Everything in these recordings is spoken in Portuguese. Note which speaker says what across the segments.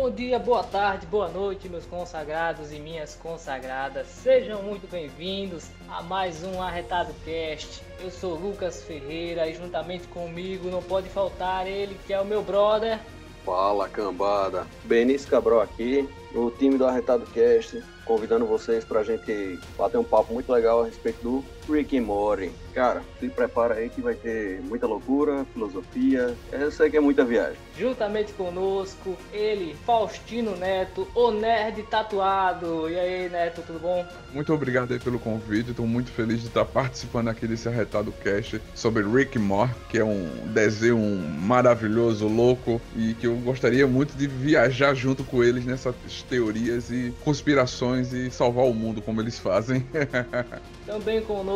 Speaker 1: Bom dia, boa tarde, boa noite, meus consagrados e minhas consagradas. Sejam muito bem-vindos a mais um Arretado Cast. Eu sou Lucas Ferreira e juntamente comigo não pode faltar ele que é o meu brother.
Speaker 2: Fala, cambada. Benício Cabral aqui, no time do Arretado Cast, convidando vocês pra gente bater um papo muito legal a respeito do Rick and Morty. Cara, se prepara aí que vai ter muita loucura, filosofia, eu sei que é muita viagem.
Speaker 1: Juntamente conosco, ele, Faustino Neto, o nerd tatuado. E aí, Neto, tudo bom?
Speaker 3: Muito obrigado aí pelo convite, estou muito feliz de estar participando aqui desse Arretado Cast sobre Rick and Morty, que é um desenho maravilhoso, louco, e que eu gostaria muito de viajar junto com eles nessas teorias e conspirações e salvar o mundo como eles fazem.
Speaker 1: Também conosco,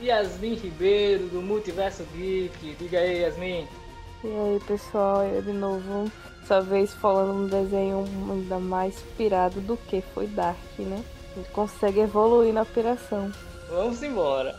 Speaker 1: Yasmin Ribeiro, do Multiverso Geek. Diga aí, Yasmin.
Speaker 4: E aí, pessoal, eu de novo. Dessa vez falando um desenho ainda mais pirado do que foi Dark, né? Ele consegue evoluir na piração.
Speaker 1: Vamos embora.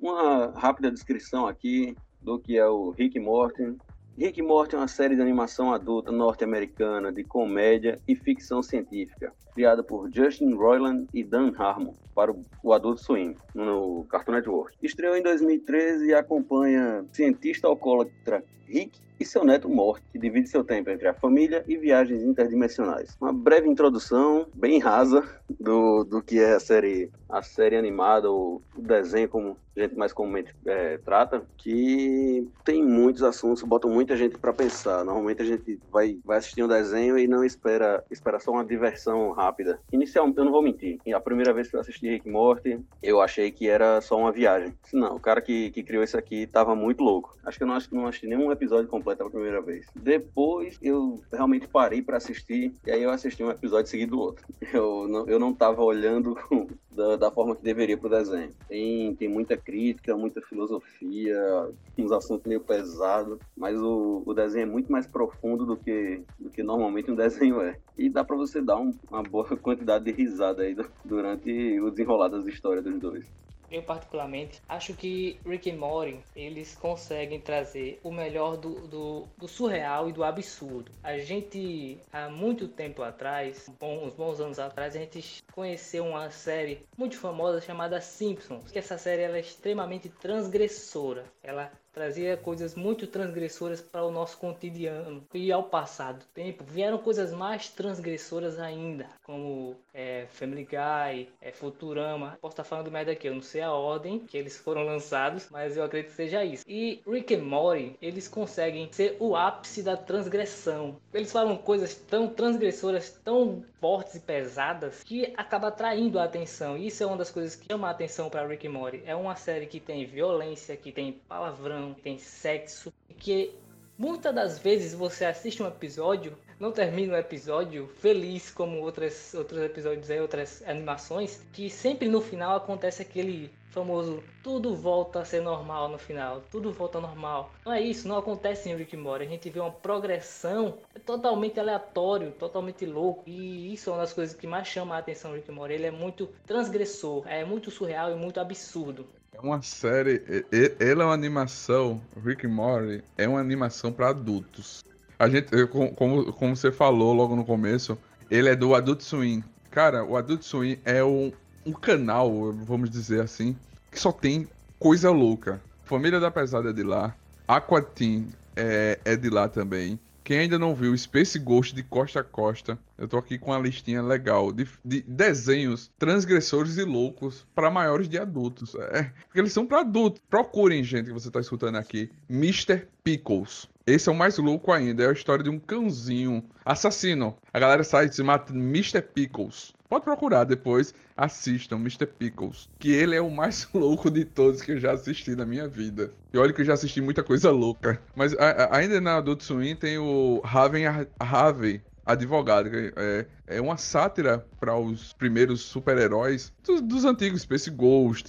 Speaker 2: Uma rápida descrição aqui do que é o Rick Morty. Rick Morty é uma série de animação adulta norte-americana de comédia e ficção científica, criada por Justin Roiland e Dan Harmon para o Adult Swim, no Cartoon Network. Estreou em 2013 e acompanha cientista alcoólatra Rick e seu neto Morty, que divide seu tempo entre a família e viagens interdimensionais. Uma breve introdução, bem rasa, do, do que é a série, a série animada, ou o desenho, como a gente mais comumente é, trata, que tem muitos assuntos, botam muita gente para pensar. Normalmente a gente vai, vai assistir um desenho e não espera, espera só uma diversão rápida. Inicialmente, eu não vou mentir, a primeira vez que eu assisti Rick Morty, eu achei que era só uma viagem. Não, o cara que, que criou isso aqui tava muito louco. Acho que eu não, não assisti nenhum episódio completo a primeira vez. Depois eu realmente parei para assistir e aí eu assisti um episódio seguido do outro. Eu não, eu não tava olhando da, da forma que deveria pro desenho. Tem, tem muita crítica, muita filosofia, uns assuntos meio pesados, mas o, o desenho é muito mais profundo do que, do que normalmente um desenho é. E dá para você dar um, uma boa quantidade de risada aí durante o desenrolar das histórias dos dois.
Speaker 1: Eu particularmente acho que Rick and Morty eles conseguem trazer o melhor do, do, do, surreal e do absurdo. A gente há muito tempo atrás, uns bons anos atrás, a gente conheceu uma série muito famosa chamada Simpsons. Que essa série ela é extremamente transgressora. Ela trazia coisas muito transgressoras para o nosso cotidiano. E ao passar do tempo, vieram coisas mais transgressoras ainda, como é, Family Guy, é, Futurama. Posso estar falando merda aqui, eu não sei a ordem que eles foram lançados, mas eu acredito que seja isso. E Rick and Morty, eles conseguem ser o ápice da transgressão. Eles falam coisas tão transgressoras, tão fortes e pesadas, que acaba atraindo a atenção. E isso é uma das coisas que chama a atenção para Rick and Morty. É uma série que tem violência, que tem palavrão, tem sexo, que muitas das vezes você assiste um episódio, não termina o episódio feliz como outras, outros episódios aí, outras animações, que sempre no final acontece aquele famoso tudo volta a ser normal no final, tudo volta normal. Não é isso, não acontece em Rick Morty. A gente vê uma progressão totalmente aleatório, totalmente louco. E isso é uma das coisas que mais chama a atenção do Rick Morty. Ele é muito transgressor, é muito surreal e muito absurdo.
Speaker 3: É uma série, ele é uma animação, Rick Morty é uma animação para adultos. A gente, como, como você falou logo no começo, ele é do Adult Swim. Cara, o Adult Swim é um, um canal, vamos dizer assim, que só tem coisa louca. Família da Pesada é de lá, Aqua Teen é, é de lá também. Quem ainda não viu Space Ghost de costa a costa, eu tô aqui com uma listinha legal de, de desenhos transgressores e loucos para maiores de adultos. É, porque eles são para adultos. Procurem, gente, que você tá escutando aqui. Mr. Pickles. Esse é o mais louco ainda. É a história de um cãozinho assassino. A galera sai e se mata Mr. Pickles. Pode procurar depois, assistam Mr. Pickles, que ele é o mais louco de todos que eu já assisti na minha vida. E olha que eu já assisti muita coisa louca. Mas a, a, ainda na Adult Swim tem o Raven Harvey, advogado. É, é uma sátira para os primeiros super-heróis dos, dos, antigos, Space Ghost,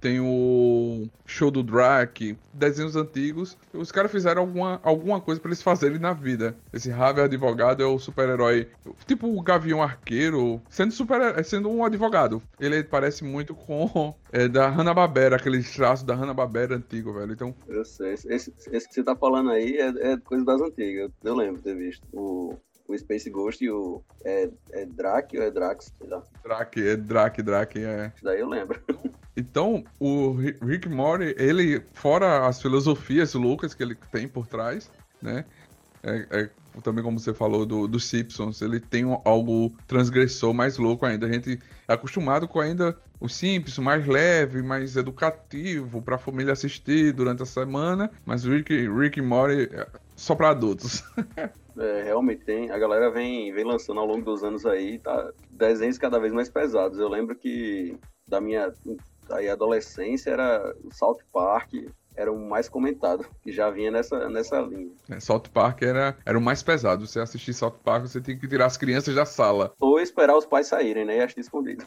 Speaker 3: tem o Show do Drake, desenhos antigos. Os caras fizeram alguma, alguma coisa para eles fazerem na vida. Esse Harvey advogado é o super-herói, tipo o Gavião Arqueiro, sendo super sendo um advogado. Ele parece muito com é, da Hanna-Barbera, aquele traço da Hanna-Barbera antigo, velho. Então,
Speaker 2: eu sei, esse, esse, que você tá falando aí é, é coisa das antigas. Eu lembro ter visto o o Space Ghost e o. É, é Drake ou é Drax? Sei lá.
Speaker 3: Drake, é Drake, Drake, é.
Speaker 2: Isso daí eu lembro.
Speaker 3: Então, o Rick Mori, ele, fora as filosofias loucas que ele tem por trás, né? É, é, também como você falou do, do Simpsons, ele tem um, algo transgressor mais louco ainda. A gente é acostumado com ainda o Simpsons mais leve, mais educativo para a família assistir durante a semana, mas o Rick, Rick Mori é só para adultos.
Speaker 2: É, realmente tem. A galera vem, vem lançando ao longo dos anos aí, tá? Desenhos cada vez mais pesados. Eu lembro que da minha aí, adolescência era o South Park, era o mais comentado, que já vinha nessa, nessa linha.
Speaker 3: É, South Park era, era o mais pesado. Você assistir South Park, você tem que tirar as crianças da sala.
Speaker 2: Ou esperar os pais saírem, né? E assistir escondido.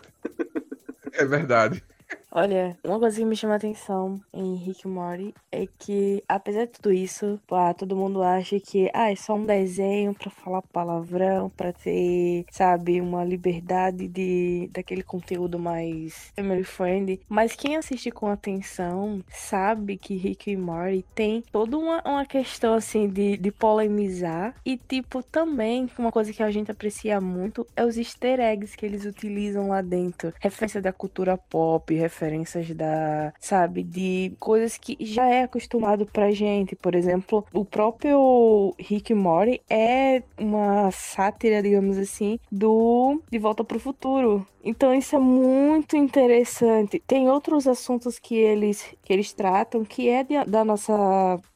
Speaker 3: é verdade.
Speaker 4: Olha, uma coisa que me chama a atenção em Rick Morty é que, apesar de tudo isso, ah, todo mundo acha que ah, é só um desenho para falar palavrão, para ter, sabe, uma liberdade de daquele conteúdo mais family friendly. Mas quem assiste com atenção sabe que Rick e Morty tem toda uma, uma questão assim de, de polemizar e tipo também uma coisa que a gente aprecia muito é os easter eggs que eles utilizam lá dentro, referência da cultura pop, referências da, sabe, de coisas que já é acostumado pra gente. Por exemplo, o próprio Rick Mori é uma sátira, digamos assim, do De Volta pro Futuro. Então isso é muito interessante. Tem outros assuntos que eles que eles tratam que é de, da nossa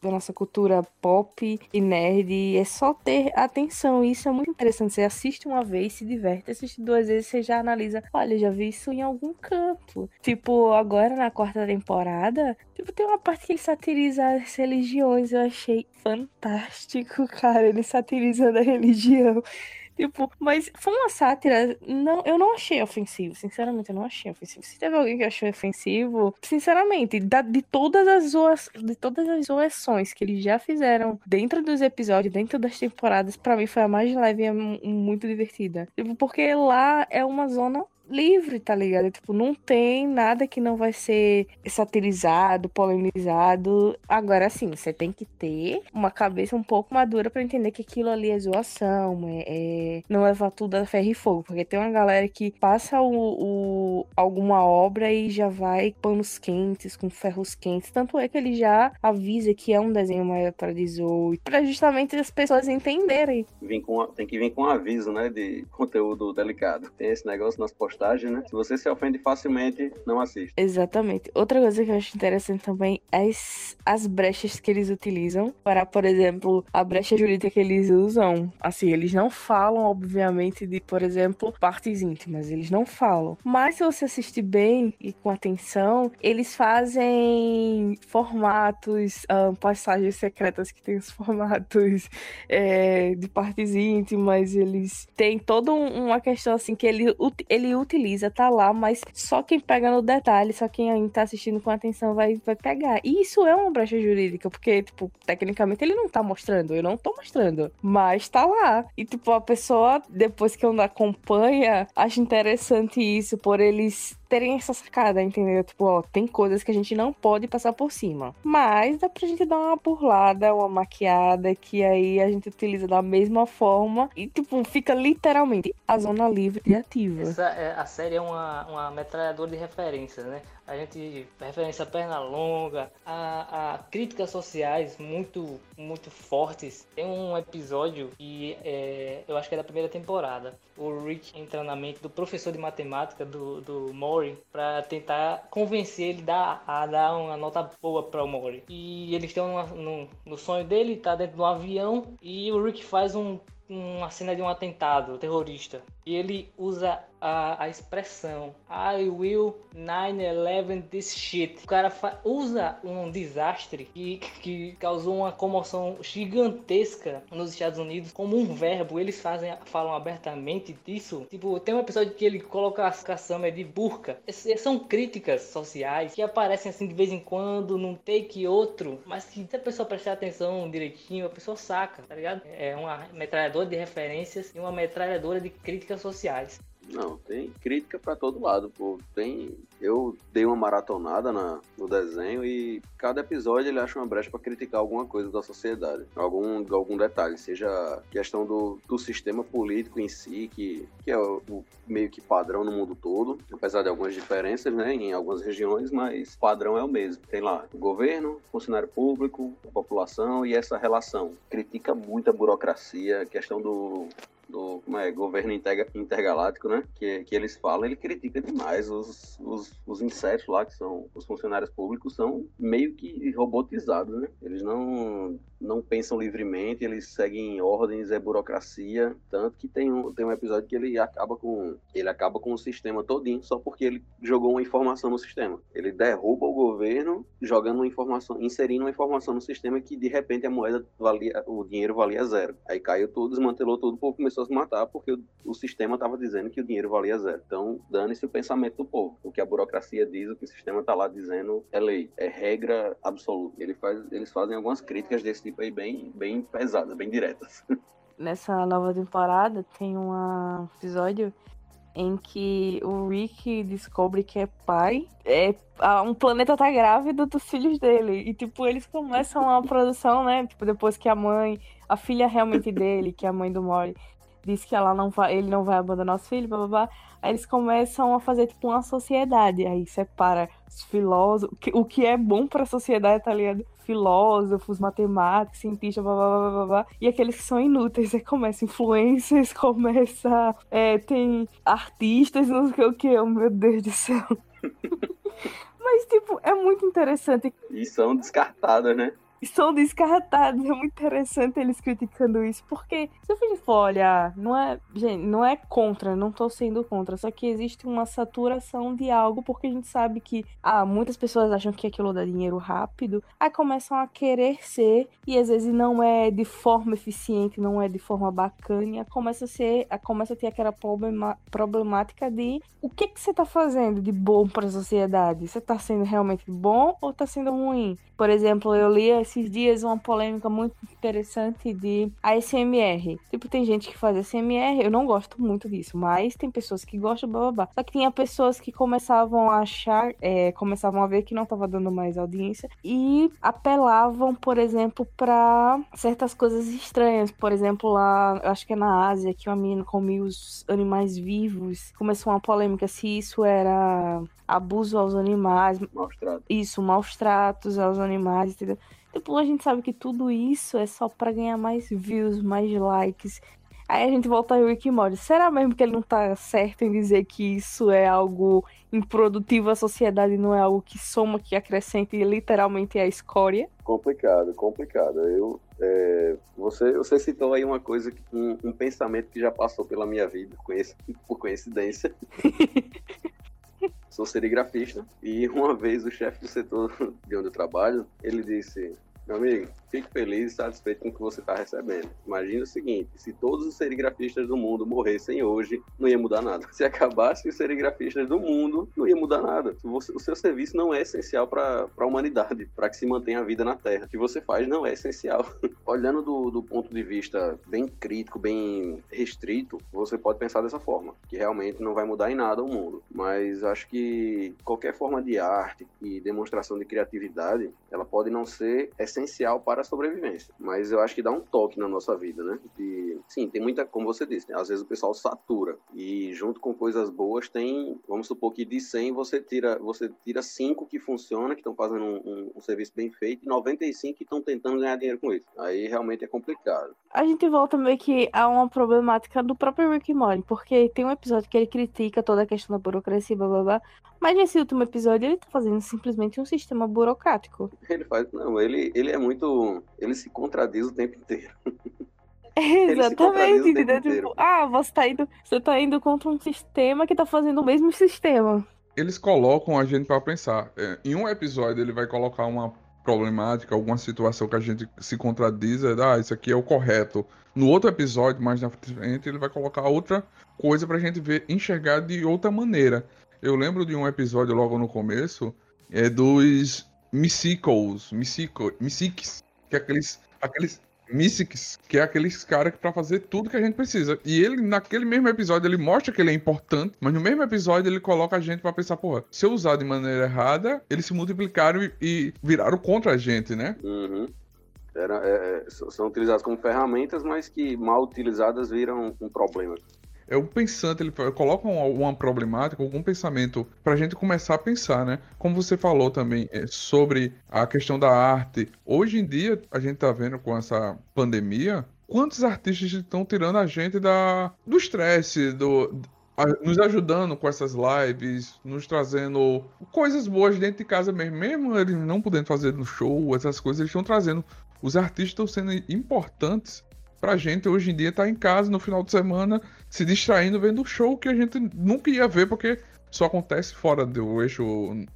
Speaker 4: da nossa cultura pop e nerd. É só ter atenção. Isso é muito interessante. Você assiste uma vez, se diverte, assiste duas vezes, você já analisa. Olha, já vi isso em algum canto. Tipo, agora na quarta temporada, tipo, tem uma parte que ele satiriza as religiões. Eu achei fantástico, cara. Ele satirizando a religião. Tipo, mas foi uma sátira. Não, eu não achei ofensivo. Sinceramente, eu não achei ofensivo. Se teve alguém que achou ofensivo, sinceramente, da, de todas as zoas, de todas as zoações que eles já fizeram dentro dos episódios, dentro das temporadas, para mim foi a mais leve e muito divertida. Tipo, porque lá é uma zona livre, tá ligado? Tipo, não tem nada que não vai ser satirizado, polemizado. Agora, sim, você tem que ter uma cabeça um pouco madura para entender que aquilo ali é zoação, é, é, não levar tudo a ferro e fogo. Porque tem uma galera que passa o, o, alguma obra e já vai panos quentes, com ferros quentes. Tanto é que ele já avisa que é um desenho maior para 18, para justamente as pessoas entenderem.
Speaker 2: Vim com, tem que vir com um aviso, né, de conteúdo delicado. Tem esse negócio nas postagens postagem, né? Se você se ofende facilmente, não assiste.
Speaker 4: Exatamente. Outra coisa que eu acho interessante também é as, as brechas que eles utilizam para, por exemplo, a brecha jurídica que eles usam. Assim, eles não falam, obviamente, de, por exemplo, partes íntimas. Eles não falam. Mas se você assistir bem e com atenção, eles fazem formatos, um, passagens secretas que tem os formatos é, de partes íntimas. Eles têm toda uma questão assim que ele, ele utiliza, tá lá, mas só quem pega no detalhe, só quem ainda tá assistindo com atenção vai, vai pegar. E isso é uma brecha jurídica, porque, tipo, tecnicamente ele não tá mostrando, eu não tô mostrando, mas tá lá. E, tipo, a pessoa, depois que eu acompanha, acha interessante isso, por eles terem essa sacada, entendeu? Tipo, ó, tem coisas que a gente não pode passar por cima. Mas dá pra gente dar uma burlada, uma maquiada, que aí a gente utiliza da mesma forma e, tipo, fica literalmente a zona livre e ativa.
Speaker 1: Essa, é, a série é uma, uma metralhadora de referências, né? a gente referência perna longa, a, a críticas sociais muito muito fortes. Tem um episódio que é, eu acho que é da primeira temporada. O Rick entra na mente do professor de matemática do, do Mori para tentar convencer ele a, dar uma nota boa para o Mori. E eles estão no, no sonho dele, tá dentro de um avião e o Rick faz um uma cena de um atentado terrorista e ele usa a, a expressão I will 9-11 this shit. O cara usa um desastre que, que causou uma comoção gigantesca nos Estados Unidos como um verbo. Eles fazem, falam abertamente disso. Tipo, tem um episódio que ele coloca a Cassama de burca. Essas são críticas sociais que aparecem assim de vez em quando, num take outro, mas que se a pessoa prestar atenção direitinho, a pessoa saca, tá ligado? É uma metralhadora de referências e uma metralhadora de críticas sociais.
Speaker 2: Não, tem crítica para todo lado, pô. Tem, eu dei uma maratonada na, no desenho e cada episódio ele acha uma brecha para criticar alguma coisa da sociedade, algum, algum detalhe, seja questão do, do sistema político em si, que, que é o, o, meio que padrão no mundo todo, apesar de algumas diferenças, né, em algumas regiões, mas padrão é o mesmo. Tem lá o governo, funcionário público, a população e essa relação. Critica muito a burocracia, questão do do como é, governo intergaláctico, né? Que, que eles falam, ele critica demais os, os, os insetos lá, que são os funcionários públicos, são meio que robotizados, né? Eles não, não pensam livremente, eles seguem ordens, é burocracia, tanto que tem um, tem um episódio que ele acaba com ele acaba com o sistema todinho só porque ele jogou uma informação no sistema. Ele derruba o governo jogando uma informação, inserindo uma informação no sistema que de repente a moeda valia, o dinheiro valia zero. Aí caiu tudo, desmantelou tudo, o povo começou a se matar porque o, o sistema estava dizendo que o dinheiro valia zero. Então, dane-se o pensamento do povo. O que a burocracia diz, o que o sistema está lá dizendo é lei, é regra absoluta. Ele faz, eles fazem algumas críticas desse tipo aí bem, bem pesadas, bem diretas.
Speaker 4: Nessa nova temporada tem um episódio em que o Rick descobre que é pai. É, um planeta tá grávido dos filhos dele. E, tipo, eles começam a produção, né? Tipo, depois que a mãe, a filha realmente dele, que é a mãe do Mori, diz que ela não vai, ele não vai abandonar os filhos, blá, blá, blá. Aí eles começam a fazer tipo uma sociedade, aí separa os filósofos, o que é bom para a sociedade, tá ligado? Filósofos, matemáticos, cientistas, blá, blá, blá, blá, blá, e aqueles que são inúteis, aí começa influências, começa, é, tem artistas, não sei o que, oh, meu Deus do céu. Mas, tipo, é muito interessante.
Speaker 2: E são descartadas, né?
Speaker 4: São descartados. É muito interessante eles criticando isso, porque se gente for olhar, não é, gente, não é contra, não tô sendo contra, só que existe uma saturação de algo, porque a gente sabe que ah, muitas pessoas acham que aquilo dá dinheiro rápido, aí começam a querer ser, e às vezes não é de forma eficiente, não é de forma bacana, começa a ser, começa a ter aquela problema, problemática de o que que você tá fazendo de bom para a sociedade? Você tá sendo realmente bom ou tá sendo ruim? Por exemplo, eu li esses dias uma polêmica muito interessante de ASMR. Tipo, tem gente que faz ASMR, eu não gosto muito disso, mas tem pessoas que gostam, blá blá blá. Só que tinha pessoas que começavam a achar, é, começavam a ver que não tava dando mais audiência e apelavam, por exemplo, para certas coisas estranhas. Por exemplo, lá, acho que é na Ásia, que uma menina comia os animais vivos. Começou uma polêmica se isso era abuso aos animais.
Speaker 2: Maus tratos.
Speaker 4: Isso, maus tratos aos animais, entendeu? Tipo, a gente sabe que tudo isso é só para ganhar mais views, mais likes. Aí a gente volta ao Rick Morty. Será mesmo que ele não tá certo em dizer que isso é algo improdutivo à sociedade, não é algo que soma, que acrescenta e literalmente é a escória?
Speaker 2: Complicado, complicado. Eu, é, você, você citou aí uma coisa, um, um pensamento que já passou pela minha vida, por coincidência. sou serigrafista. E uma vez o chefe do setor de onde eu trabalho, ele disse, meu amigo, fique feliz e satisfeito com o que você está recebendo. Imagina o seguinte: se todos os serigrafistas do mundo morressem hoje, não ia mudar nada. Se acabasse os serigrafistas do mundo, não ia mudar nada. O seu serviço não é essencial para a humanidade, para que se mantenha a vida na Terra. O que você faz não é essencial. Olhando do, do ponto de vista bem crítico, bem restrito, você pode pensar dessa forma, que realmente não vai mudar em nada o mundo. Mas acho que qualquer forma de arte e demonstração de criatividade, ela pode não ser essencial para sobrevivência. Mas eu acho que dá um toque na nossa vida, né? E, sim, tem muita, como você disse, né? às vezes o pessoal satura. E junto com coisas boas tem, vamos supor que de 100 você tira, você tira 5 que funcionam, que estão fazendo um, um, um, serviço bem feito, e 95 que estão tentando ganhar dinheiro com isso. Aí realmente é complicado.
Speaker 4: A gente volta meio que a uma problemática do próprio Rick Morty, porque tem um episódio que ele critica toda a questão da burocracia, blá blá blá. Mas nesse último episódio ele tá fazendo simplesmente um sistema burocrático.
Speaker 2: Ele faz, não, ele, ele é muito ele se contradiz o tempo inteiro.
Speaker 4: Exatamente, entendeu? Tipo, ah, você tá indo, você tá indo contra um sistema que tá fazendo o mesmo sistema.
Speaker 3: Eles colocam a gente para pensar. É, em um episódio ele vai colocar uma problemática, alguma situação que a gente se contradiz, é, ah, isso aqui é o correto. No outro episódio, mais na frente, ele vai colocar outra coisa pra gente ver, enxergar de outra maneira. Eu lembro de um episódio logo no começo, é dos Mythicals, Mythics, que é aqueles, aqueles Mystics, que é aqueles caras para fazer tudo que a gente precisa. E ele, naquele mesmo episódio, ele mostra que ele é importante, mas no mesmo episódio ele coloca a gente para pensar, porra, se eu usar de maneira errada, eles se multiplicaram e, e viraram contra a gente, né?
Speaker 2: Uhum. Era, é, é são utilizados como ferramentas, mas que mal utilizadas viram um problema
Speaker 3: é o pensante, ele coloca uma problemática, algum pensamento para a gente começar a pensar, né? Como você falou também é, sobre a questão da arte. Hoje em dia, a gente tá vendo com essa pandemia, quantos artistas estão tirando a gente da, do estresse, do, nos ajudando com essas lives, nos trazendo coisas boas dentro de casa mesmo, mesmo eles não podendo fazer no show, essas coisas, eles estão trazendo. Os artistas estão sendo importantes pra gente hoje em dia estar tá em casa no final de semana se distraindo vendo o show que a gente nunca ia ver porque só acontece fora do eixo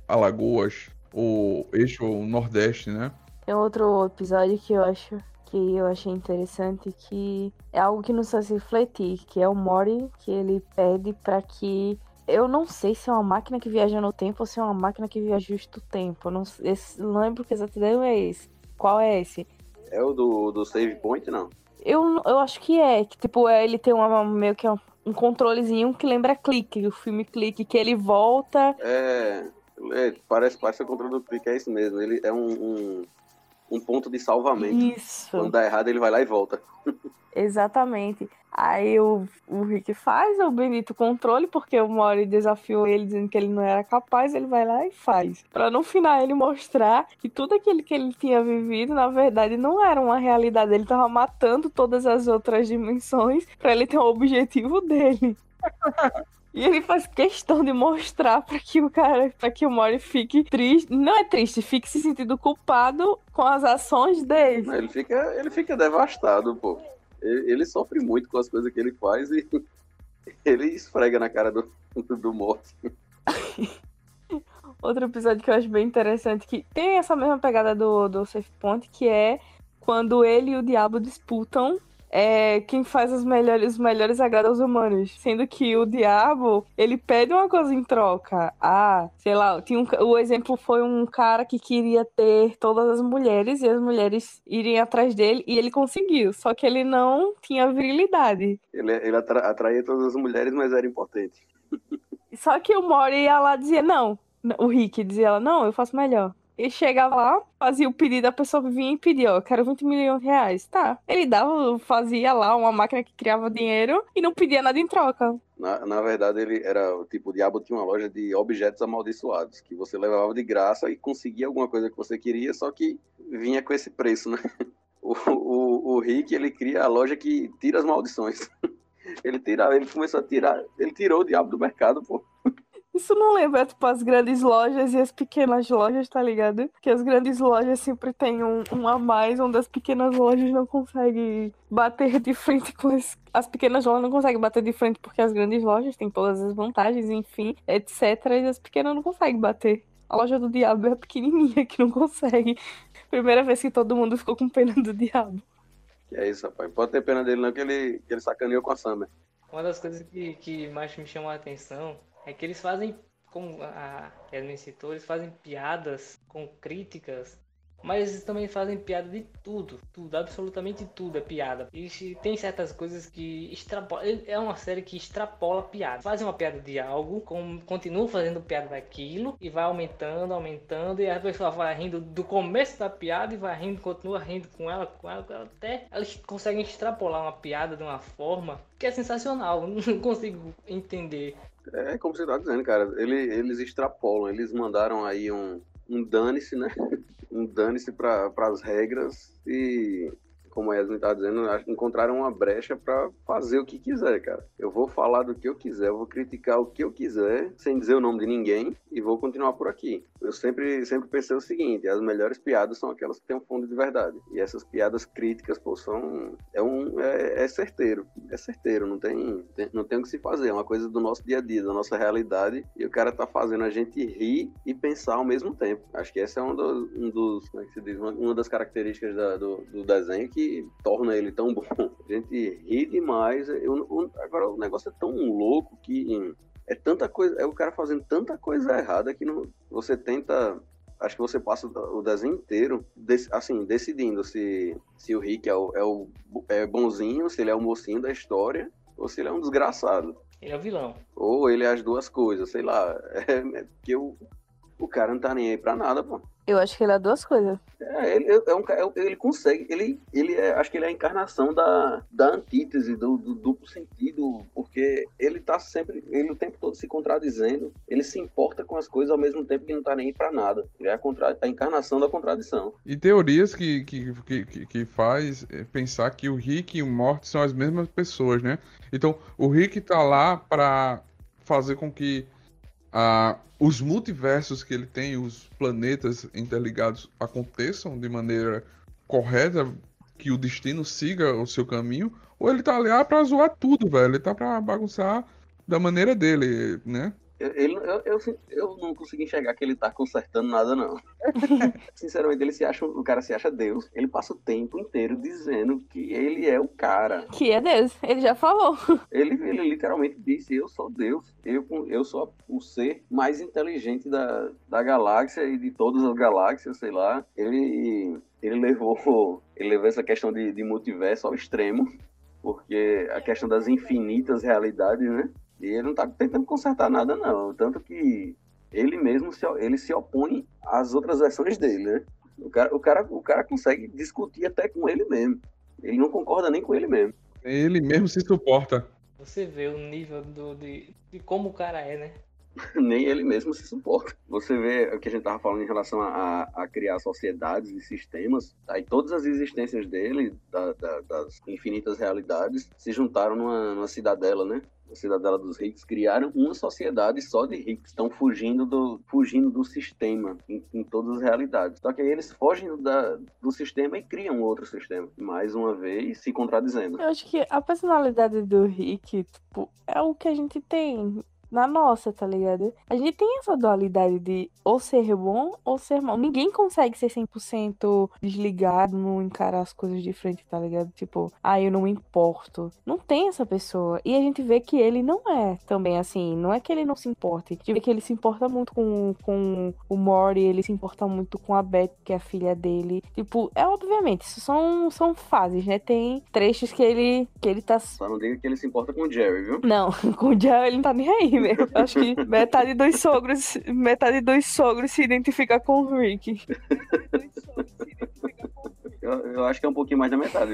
Speaker 3: Alagoas ou eixo Nordeste, né?
Speaker 4: Tem outro episódio que eu acho que eu achei interessante que é algo que nos faz refletir, que é o Mori que ele pede para que eu não sei se é uma máquina que viaja no tempo ou se é uma máquina que viaja justo o tempo. Eu não, esse, não lembro que exatamente é esse. Qual é esse?
Speaker 2: É o do, do Save Point, não?
Speaker 4: Eu, eu acho que é, que tipo, é, ele tem uma, meio que um controlezinho que lembra clique, o filme clique, que ele volta.
Speaker 2: É, é parece, parece o controle do clique, é isso mesmo. Ele é um, um, um ponto de salvamento.
Speaker 4: Isso.
Speaker 2: Quando dá errado, ele vai lá e volta.
Speaker 4: Exatamente. Aí o, o Rick faz o bonito controle, porque o Mori desafiou ele dizendo que ele não era capaz, ele vai lá e faz. Para no final ele mostrar que tudo aquilo que ele tinha vivido, na verdade, não era uma realidade. Ele tava matando todas as outras dimensões para ele ter o um objetivo dele. E ele faz questão de mostrar para que o cara, para que o Mori fique triste, não é triste, fique se sentindo culpado com as ações dele.
Speaker 2: Ele fica, ele fica devastado, pô. Ele, ele sofre muito com as coisas que ele faz e ele esfrega na cara do, do morto.
Speaker 4: Outro episódio que eu acho bem interessante, que tem essa mesma pegada do, do Safe Point, que é quando ele e o diabo disputam é quem faz os melhores, os melhores agrados aos humanos. Sendo que o diabo, ele pede uma coisa em troca. Ah, sei lá, tinha um, o exemplo foi um cara que queria ter todas as mulheres e as mulheres irem atrás dele e ele conseguiu. Só que ele não tinha virilidade.
Speaker 2: Ele, ele atra, atraía todas as mulheres, mas era impotente.
Speaker 4: Só que o Mori ia lá e dizia, não. O Rick dizia ela, não, eu faço melhor. Ele chegava lá, fazia o pedido, a pessoa vinha e pedia, ó, quero 20 milhões de reais. Tá. Ele dava, fazia lá uma máquina que criava dinheiro e não pedia nada em troca.
Speaker 2: Na, na verdade, ele era, tipo, o diabo tinha uma loja de objetos amaldiçoados, que você levava de graça e conseguia alguma coisa que você queria, só que vinha com esse preço, né? O, o, o Rick, ele cria a loja que tira as maldições. Ele tirava, ele começou a tirar, ele tirou o diabo do mercado, pô.
Speaker 4: Isso não lembra, tipo, as grandes lojas e as pequenas lojas, tá ligado? Que as grandes lojas sempre tem um, um a mais, onde as pequenas lojas não conseguem bater de frente com as. As pequenas lojas não conseguem bater de frente porque as grandes lojas têm todas as vantagens, enfim, etc. E as pequenas não conseguem bater. A loja do diabo é a pequenininha que não consegue. Primeira vez que todo mundo ficou com pena do diabo.
Speaker 2: Que é isso, rapaz. Pode ter pena dele não, que ele, que ele sacaneou com a Summer.
Speaker 1: Uma das coisas que, que mais me chamou a atenção é que eles fazem, como a Edwin citou, eles fazem piadas com críticas mas eles também fazem piada de tudo, tudo, absolutamente tudo é piada. E tem certas coisas que extrapolam. É uma série que extrapola piada. Fazem uma piada de algo, com, continuam fazendo piada daquilo e vai aumentando, aumentando. E a pessoa vai rindo do começo da piada e vai rindo, continua rindo com ela, com ela, com ela até eles conseguem extrapolar uma piada de uma forma que é sensacional. Não consigo entender
Speaker 2: é como você está dizendo, cara. Ele, eles extrapolam, eles mandaram aí um, um dane-se, né? Um dane-se para as regras e, como a Yasmin está dizendo, encontraram uma brecha para fazer o que quiser, cara. Eu vou falar do que eu quiser, eu vou criticar o que eu quiser, sem dizer o nome de ninguém, e vou continuar por aqui. Eu sempre, sempre pensei o seguinte: as melhores piadas são aquelas que têm um fundo de verdade. E essas piadas críticas, pô, são. É, um, é, é certeiro. É certeiro, não tem, tem, não tem o que se fazer. É uma coisa do nosso dia a dia, da nossa realidade. E o cara tá fazendo a gente rir e pensar ao mesmo tempo. Acho que essa é um dos. Um dos como é que se diz? Uma, uma das características da, do, do desenho que torna ele tão bom. A gente ri demais. Eu, eu, agora, o negócio é tão louco que é tanta coisa, é o cara fazendo tanta coisa errada que não, você tenta, acho que você passa o desenho inteiro, assim, decidindo se, se o Rick é o, é o é bonzinho, se ele é o mocinho da história, ou se ele é um desgraçado.
Speaker 1: Ele é o vilão.
Speaker 2: Ou ele é as duas coisas, sei lá. É, é porque o, o cara não tá nem aí pra nada, pô.
Speaker 4: Eu acho que ele é duas coisas.
Speaker 2: É, ele, é um, é, ele consegue, ele, ele é, acho que ele é a encarnação da, da antítese, do, do, duplo sentido, porque ele tá sempre, ele o tempo todo se contradizendo, ele se importa com as coisas ao mesmo tempo que não tá nem para nada. Ele é a, contra, a encarnação da contradição.
Speaker 3: E teorias que, que, que, que, faz pensar que o Rick e o Morty são as mesmas pessoas, né? Então, o Rick tá lá para fazer com que os multiversos que ele tem, os planetas interligados aconteçam de maneira correta, que o destino siga o seu caminho, ou ele tá ali ah, pra zoar tudo, velho. Ele tá pra bagunçar da maneira dele, né?
Speaker 2: Ele, eu, eu, eu, não consegui enxergar que ele tá consertando nada, não. Sinceramente, ele se acha, o cara se acha Deus. Ele passa o tempo inteiro dizendo que ele é o cara.
Speaker 4: Que é Deus, ele já falou.
Speaker 2: Ele, ele literalmente disse: Eu sou Deus. Eu, eu sou o ser mais inteligente da, da galáxia e de todas as galáxias, sei lá. Ele, ele levou ele levou essa questão de, de multiverso ao extremo. Porque a questão das infinitas realidades, né? E ele não está tentando consertar nada, não. Tanto que ele mesmo se, ele se opõe às outras versões dele, né? O cara, o, cara, o cara consegue discutir até com ele mesmo. Ele não concorda nem com ele mesmo.
Speaker 3: Ele mesmo se suporta.
Speaker 1: Você vê o nível do, de, de como o cara é, né?
Speaker 2: nem ele mesmo se suporta. Você vê o que a gente estava falando em relação a, a, criar sociedades e sistemas, aí todas as existências dele, da, da, das infinitas realidades, se juntaram numa, numa cidadela, né? Cidadela dos ricos, criaram uma sociedade só de ricos. Estão fugindo do, fugindo do sistema em, em todas as realidades. Só que aí eles fogem da, do sistema e criam outro sistema. Mais uma vez, se contradizendo.
Speaker 4: Eu acho que a personalidade do Rick, tipo, é o que a gente tem na nossa, tá ligado? A gente tem essa dualidade de ou ser bom ou ser mal. Ninguém consegue ser 100% desligado, não encarar as coisas de frente, tá ligado? Tipo, ah, eu não me importo. Não tem essa pessoa. E a gente vê que ele não é também assim. Não é que ele não se importe. A gente vê que ele se importa muito com, com o Mori, ele se importa muito com a Beth, que é a filha dele. Tipo, é obviamente, isso são, são fases, né? Tem trechos que ele, que ele tá.
Speaker 2: Só não diga que ele se importa com o Jerry, viu?
Speaker 4: Não, com o Jerry ele não tá nem aí mesmo. Acho que metade dos sogros, metade dos sogros se identifica com o Rick.
Speaker 2: Eu, eu acho que é um pouquinho mais da metade.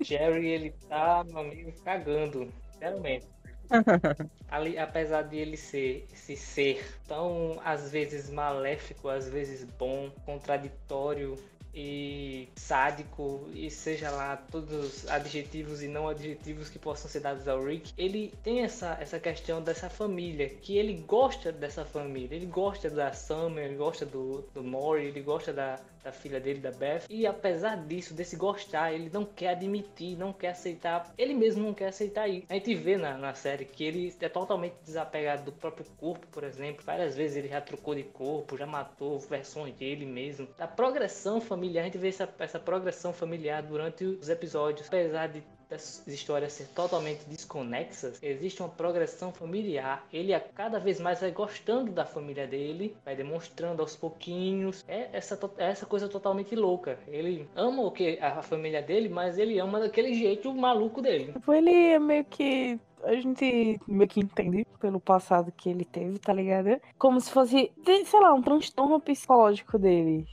Speaker 1: Jerry, ele tá, meu amigo, cagando. Sinceramente. Ali, apesar de ele ser esse ser tão às vezes maléfico, às vezes bom, contraditório e sádico e seja lá todos os adjetivos e não adjetivos que possam ser dados ao Rick, ele tem essa, essa questão dessa família, que ele gosta dessa família, ele gosta da Summer, ele gosta do, do Maury, ele gosta da, da filha dele, da Beth. E apesar disso, desse gostar, ele não quer admitir, não quer aceitar. Ele mesmo não quer aceitar isso. A gente vê na, na série que ele é totalmente desapegado do próprio corpo, por exemplo. Várias vezes ele já trocou de corpo, já matou versões dele mesmo. A progressão familiar, a gente vê essa, essa progressão familiar durante os episódios. Apesar de das histórias ser totalmente desconexas, existe uma progressão familiar. Ele a cada vez mais vai gostando da família dele, vai demonstrando aos pouquinhos. É essa, é essa coisa totalmente louca. Ele ama o que a família dele, mas ele ama daquele jeito maluco dele.
Speaker 4: Ele é meio que a gente meio que entende pelo passado que ele teve, tá ligado? Como se fosse, sei lá, um transtorno psicológico dele.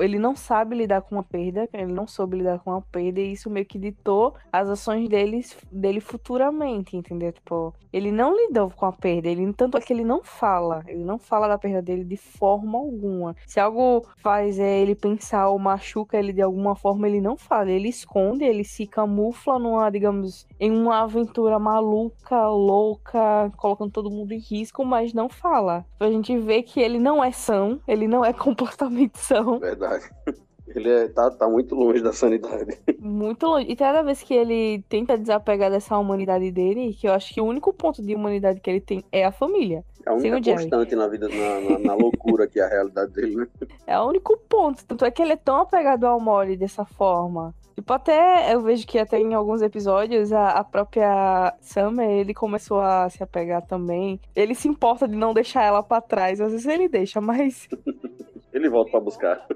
Speaker 4: ele não sabe lidar com uma perda, ele não soube lidar com uma perda, e isso meio que ditou as ações dele, dele futuramente, entendeu? Tipo, ele não lidou com a perda, ele, tanto é que ele não fala, ele não fala da perda dele de forma alguma. Se algo faz é, ele pensar ou machuca ele de alguma forma, ele não fala, ele esconde, ele se camufla numa, digamos, em uma aventura maluca, louca, colocando todo mundo em risco, mas não fala. Pra gente ver que ele não é são, ele não é comportamento são.
Speaker 2: Verdade. Ele é, tá, tá muito longe da sanidade.
Speaker 4: Muito longe. E cada vez que ele tenta desapegar dessa humanidade dele, que eu acho que o único ponto de humanidade que ele tem é a família.
Speaker 2: É a única constante na vida, na, na, na, loucura que é a realidade dele, né?
Speaker 4: É o único ponto. Tanto é que ele é tão apegado ao Molly dessa forma. Tipo, até eu vejo que até em alguns episódios a, a própria Summer, ele começou a se apegar também. Ele se importa de não deixar ela para trás. Às vezes ele deixa, mas
Speaker 2: Ele volta para buscar.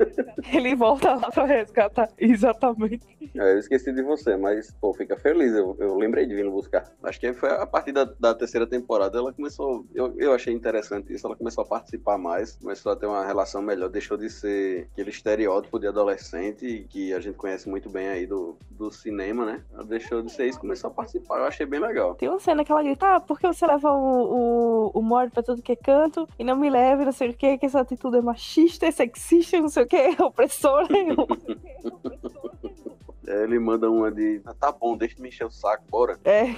Speaker 4: Ele volta lá pra resgatar. Exatamente.
Speaker 2: É, eu esqueci de você, mas, pô, fica feliz. Eu, eu lembrei de vir buscar. Acho que foi a partir da, da terceira temporada. Ela começou. Eu, eu achei interessante isso. Ela começou a participar mais. Começou a ter uma relação melhor. Deixou de ser aquele estereótipo de adolescente que a gente conhece muito bem aí do, do cinema, né? Ela deixou de ser isso começou a participar. Eu achei bem legal.
Speaker 4: Tem uma cena que ela grita: ah, por que você leva o, o, o Mord pra tudo que é canto e não me leva, não sei o que, que essa atitude é machista? Machista, é sexista, não sei o que, é opressor nenhum.
Speaker 2: É, ele manda uma de. Ah, tá bom, deixa de me encher o saco, bora.
Speaker 4: É.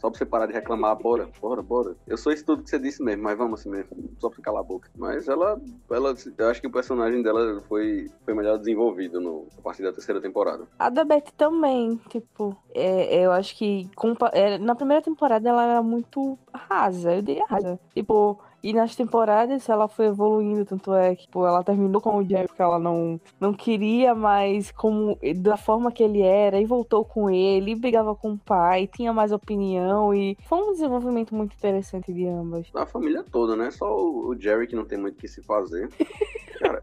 Speaker 2: Só pra você parar de reclamar, bora, bora, bora. Eu sou isso tudo que você disse mesmo, mas vamos assim mesmo. Só pra calar a boca. Mas ela. ela eu acho que o personagem dela foi, foi melhor desenvolvido no, a partir da terceira temporada.
Speaker 4: A da Beth também, tipo. É, eu acho que. É, na primeira temporada ela era muito rasa, eu diria rasa. Tipo e nas temporadas ela foi evoluindo, tanto é que tipo, ela terminou com o Jerry porque ela não, não queria mais como da forma que ele era, e voltou com ele, e brigava com o pai, tinha mais opinião, e foi um desenvolvimento muito interessante de ambas.
Speaker 2: A família toda, né? Só o Jerry que não tem muito o que se fazer.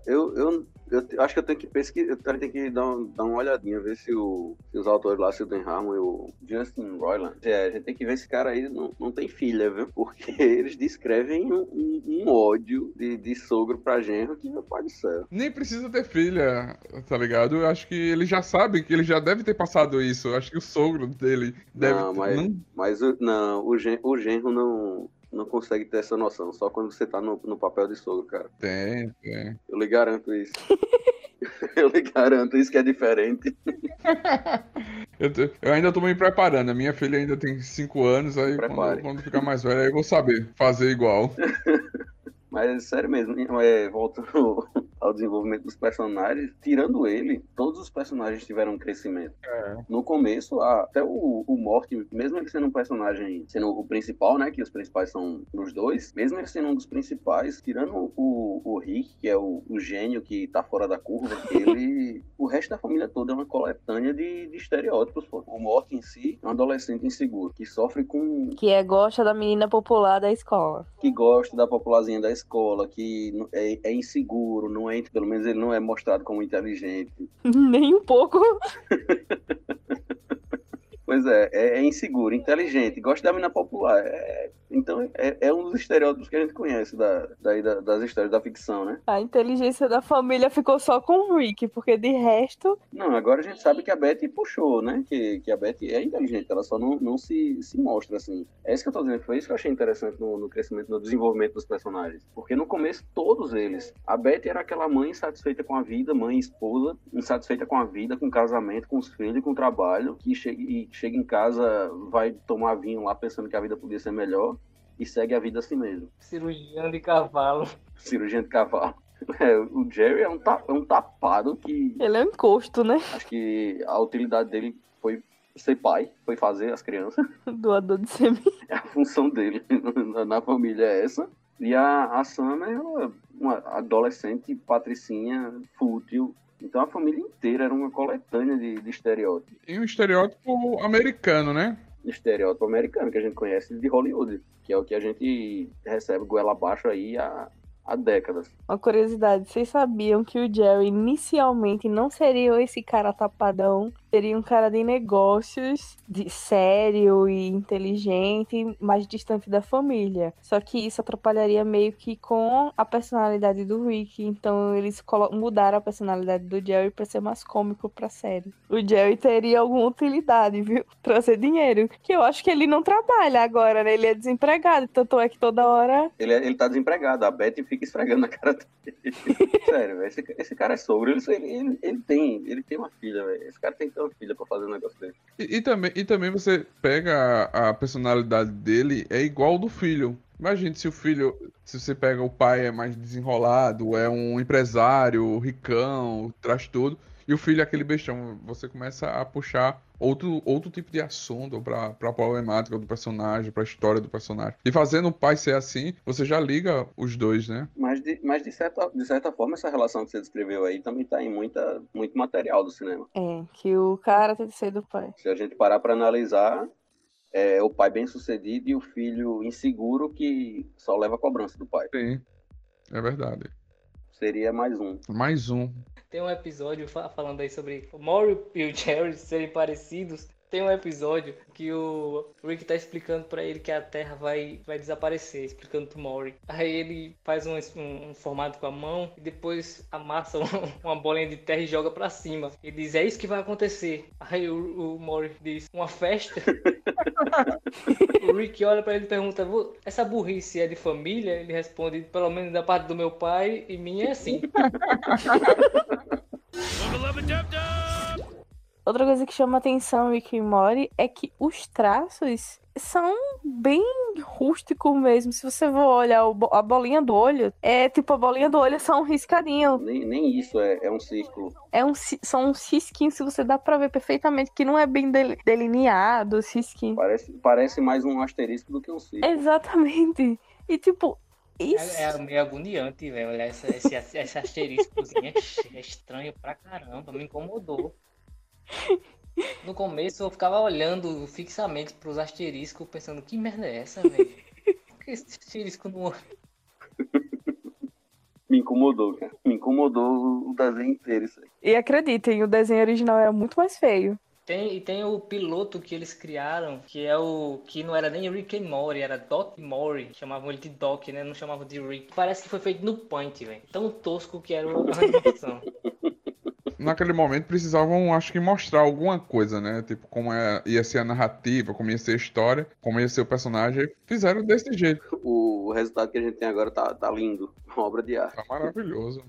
Speaker 2: Eu, eu, eu acho que eu tenho que pesquisar, eu tenho que dar, um, dar uma olhadinha, ver se, o, se os autores lá, se o Dan Harmon e o Justin Roiland, é, a gente tem que ver se esse cara aí não, não tem filha, viu? Porque eles descrevem um, um, um ódio de, de sogro pra genro que não pode ser.
Speaker 3: Nem precisa ter filha, tá ligado? Eu acho que ele já sabe que ele já deve ter passado isso. Eu acho que o sogro dele deve
Speaker 2: não, mas, não, mas não, o, gen, o genro não, não consegue ter essa noção, só quando você tá no, no papel de sogro, cara.
Speaker 3: Tem, tem.
Speaker 2: Eu lhe garanto isso. eu lhe garanto, isso que é diferente.
Speaker 3: eu, te, eu, ainda tô me preparando. A minha filha ainda tem 5 anos, aí quando, quando, ficar mais velha, aí eu vou saber fazer igual.
Speaker 2: Mas sério mesmo, é, voltando ao desenvolvimento dos personagens, tirando ele, todos os personagens tiveram um crescimento. É. No começo, até o, o Morty, mesmo ele sendo um personagem, sendo o principal, né? Que os principais são os dois, mesmo ele sendo um dos principais, tirando o, o Rick, que é o, o gênio que tá fora da curva, ele. o resto da família toda é uma coletânea de, de estereótipos, pô. O Morty em si é um adolescente inseguro, que sofre com.
Speaker 4: Que é gosta da menina popular da escola.
Speaker 2: Que gosta da popularzinha da escola, que é, é inseguro, não é pelo menos ele não é mostrado como inteligente.
Speaker 4: Nem um pouco.
Speaker 2: pois é, é, é, inseguro, inteligente, gosta da mina popular. É, então é, é, um dos estereótipos que a gente conhece da, da, das histórias da ficção, né?
Speaker 4: A inteligência da família ficou só com o Rick, porque de resto.
Speaker 2: Não, agora a gente sabe que a Betty puxou, né? Que, que a Betty é inteligente, ela só não, não se, se mostra assim. É isso que eu tô dizendo, foi isso que eu achei interessante no, no crescimento, no desenvolvimento dos personagens. Porque no começo, todos eles. A Betty era aquela mãe insatisfeita com a vida, mãe esposa, insatisfeita com a vida, com o casamento, com os filhos, com o trabalho, que chega, e chega em casa, vai tomar vinho lá pensando que a vida podia ser melhor e segue a vida assim mesmo.
Speaker 1: Cirurgião de cavalo.
Speaker 2: Cirurgião de cavalo. É, o Jerry é um, ta, é um tapado que.
Speaker 4: Ele é um encosto, né?
Speaker 2: Acho que a utilidade dele foi ser pai, foi fazer as crianças.
Speaker 4: Doador de semente.
Speaker 2: A função dele na família é essa. E a, a Sam é uma adolescente patricinha, fútil, então a família inteira era uma coletânea de, de estereótipos.
Speaker 3: E um estereótipo americano, né?
Speaker 2: Estereótipo americano que a gente conhece de Hollywood que é o que a gente recebe goela abaixo aí há, há décadas.
Speaker 4: Uma curiosidade, vocês sabiam que o Jerry inicialmente não seria esse cara tapadão seria um cara de negócios, de sério e inteligente, mais distante da família. Só que isso atrapalharia meio que com a personalidade do Rick. Então eles mudaram a personalidade do Jerry para ser mais cômico pra série. O Jerry teria alguma utilidade, viu? Trazer dinheiro. Que eu acho que ele não trabalha agora, né? Ele é desempregado. Tanto é que toda hora.
Speaker 2: Ele, é, ele tá desempregado. A Betty fica esfregando na cara dele. Sério, esse, esse cara é sogro. Ele, ele, ele, tem, ele tem uma filha, véio. Esse cara tem uma filha pra fazer um negócio desse.
Speaker 3: E, e também, e também você pega a, a personalidade dele, é igual do filho. Imagine se o filho, se você pega o pai é mais desenrolado, é um empresário, ricão, traz tudo, e o filho é aquele bestão, você começa a puxar outro, outro tipo de assunto pra, pra problemática do personagem, pra história do personagem. E fazendo o pai ser assim, você já liga os dois, né?
Speaker 2: Mas, de, mas de, certa, de certa forma, essa relação que você descreveu aí também tá em muita, muito material do cinema.
Speaker 4: É, que o cara tem que ser do pai.
Speaker 2: Se a gente parar pra analisar, é o pai bem sucedido e o filho inseguro que só leva a cobrança do pai.
Speaker 3: Sim, é verdade.
Speaker 2: Seria mais um.
Speaker 3: Mais um.
Speaker 1: Tem um episódio fa- falando aí sobre o Maury e o Jerry serem parecidos. Tem um episódio que o Rick tá explicando pra ele que a Terra vai, vai desaparecer, explicando pro Maury. Aí ele faz um, um, um formato com a mão e depois amassa um- uma bolinha de terra e joga pra cima. Ele diz, é isso que vai acontecer. Aí o, o Maury diz, uma festa? o Rick olha pra ele e pergunta, "Vô, essa burrice é de família? Ele responde, pelo menos da parte do meu pai e minha é assim.
Speaker 4: Outra coisa que chama atenção e Morty é que os traços são bem rústicos mesmo. Se você for olhar bo- a bolinha do olho, é tipo a bolinha do olho é só um riscadinho.
Speaker 2: Nem, nem isso é, é um círculo.
Speaker 4: É um, são uns risquinhos, se você dá pra ver perfeitamente que não é bem deli- delineado, os risquinhos.
Speaker 2: Parece, parece mais um asterisco do que um círculo.
Speaker 4: Exatamente. E tipo, isso.
Speaker 1: É, é meio agoniante, velho. Olhar essa, esse, esse asteriscozinho é, é estranho pra caramba, me incomodou. No começo eu ficava olhando fixamente pros asteriscos, pensando, que merda é essa, velho? Por que esse asterisco não.
Speaker 2: Me incomodou, cara. Me incomodou o desenho inteiro isso aí.
Speaker 4: E acreditem, o desenho original é muito mais feio.
Speaker 1: Tem, e tem o piloto que eles criaram, que é o. que não era nem Rick and Morty, era Doc Morty. Chamavam ele de Doc, né? Não chamavam de Rick. Parece que foi feito no Paint, velho. Tão tosco que era a animação.
Speaker 3: Naquele momento precisavam, acho que, mostrar alguma coisa, né? Tipo, como é- ia ser a narrativa, como ia ser a história, como ia ser o personagem. Fizeram desse jeito.
Speaker 2: O, resultado que a gente tem agora tá, tá lindo. Uma obra de arte.
Speaker 3: Tá maravilhoso.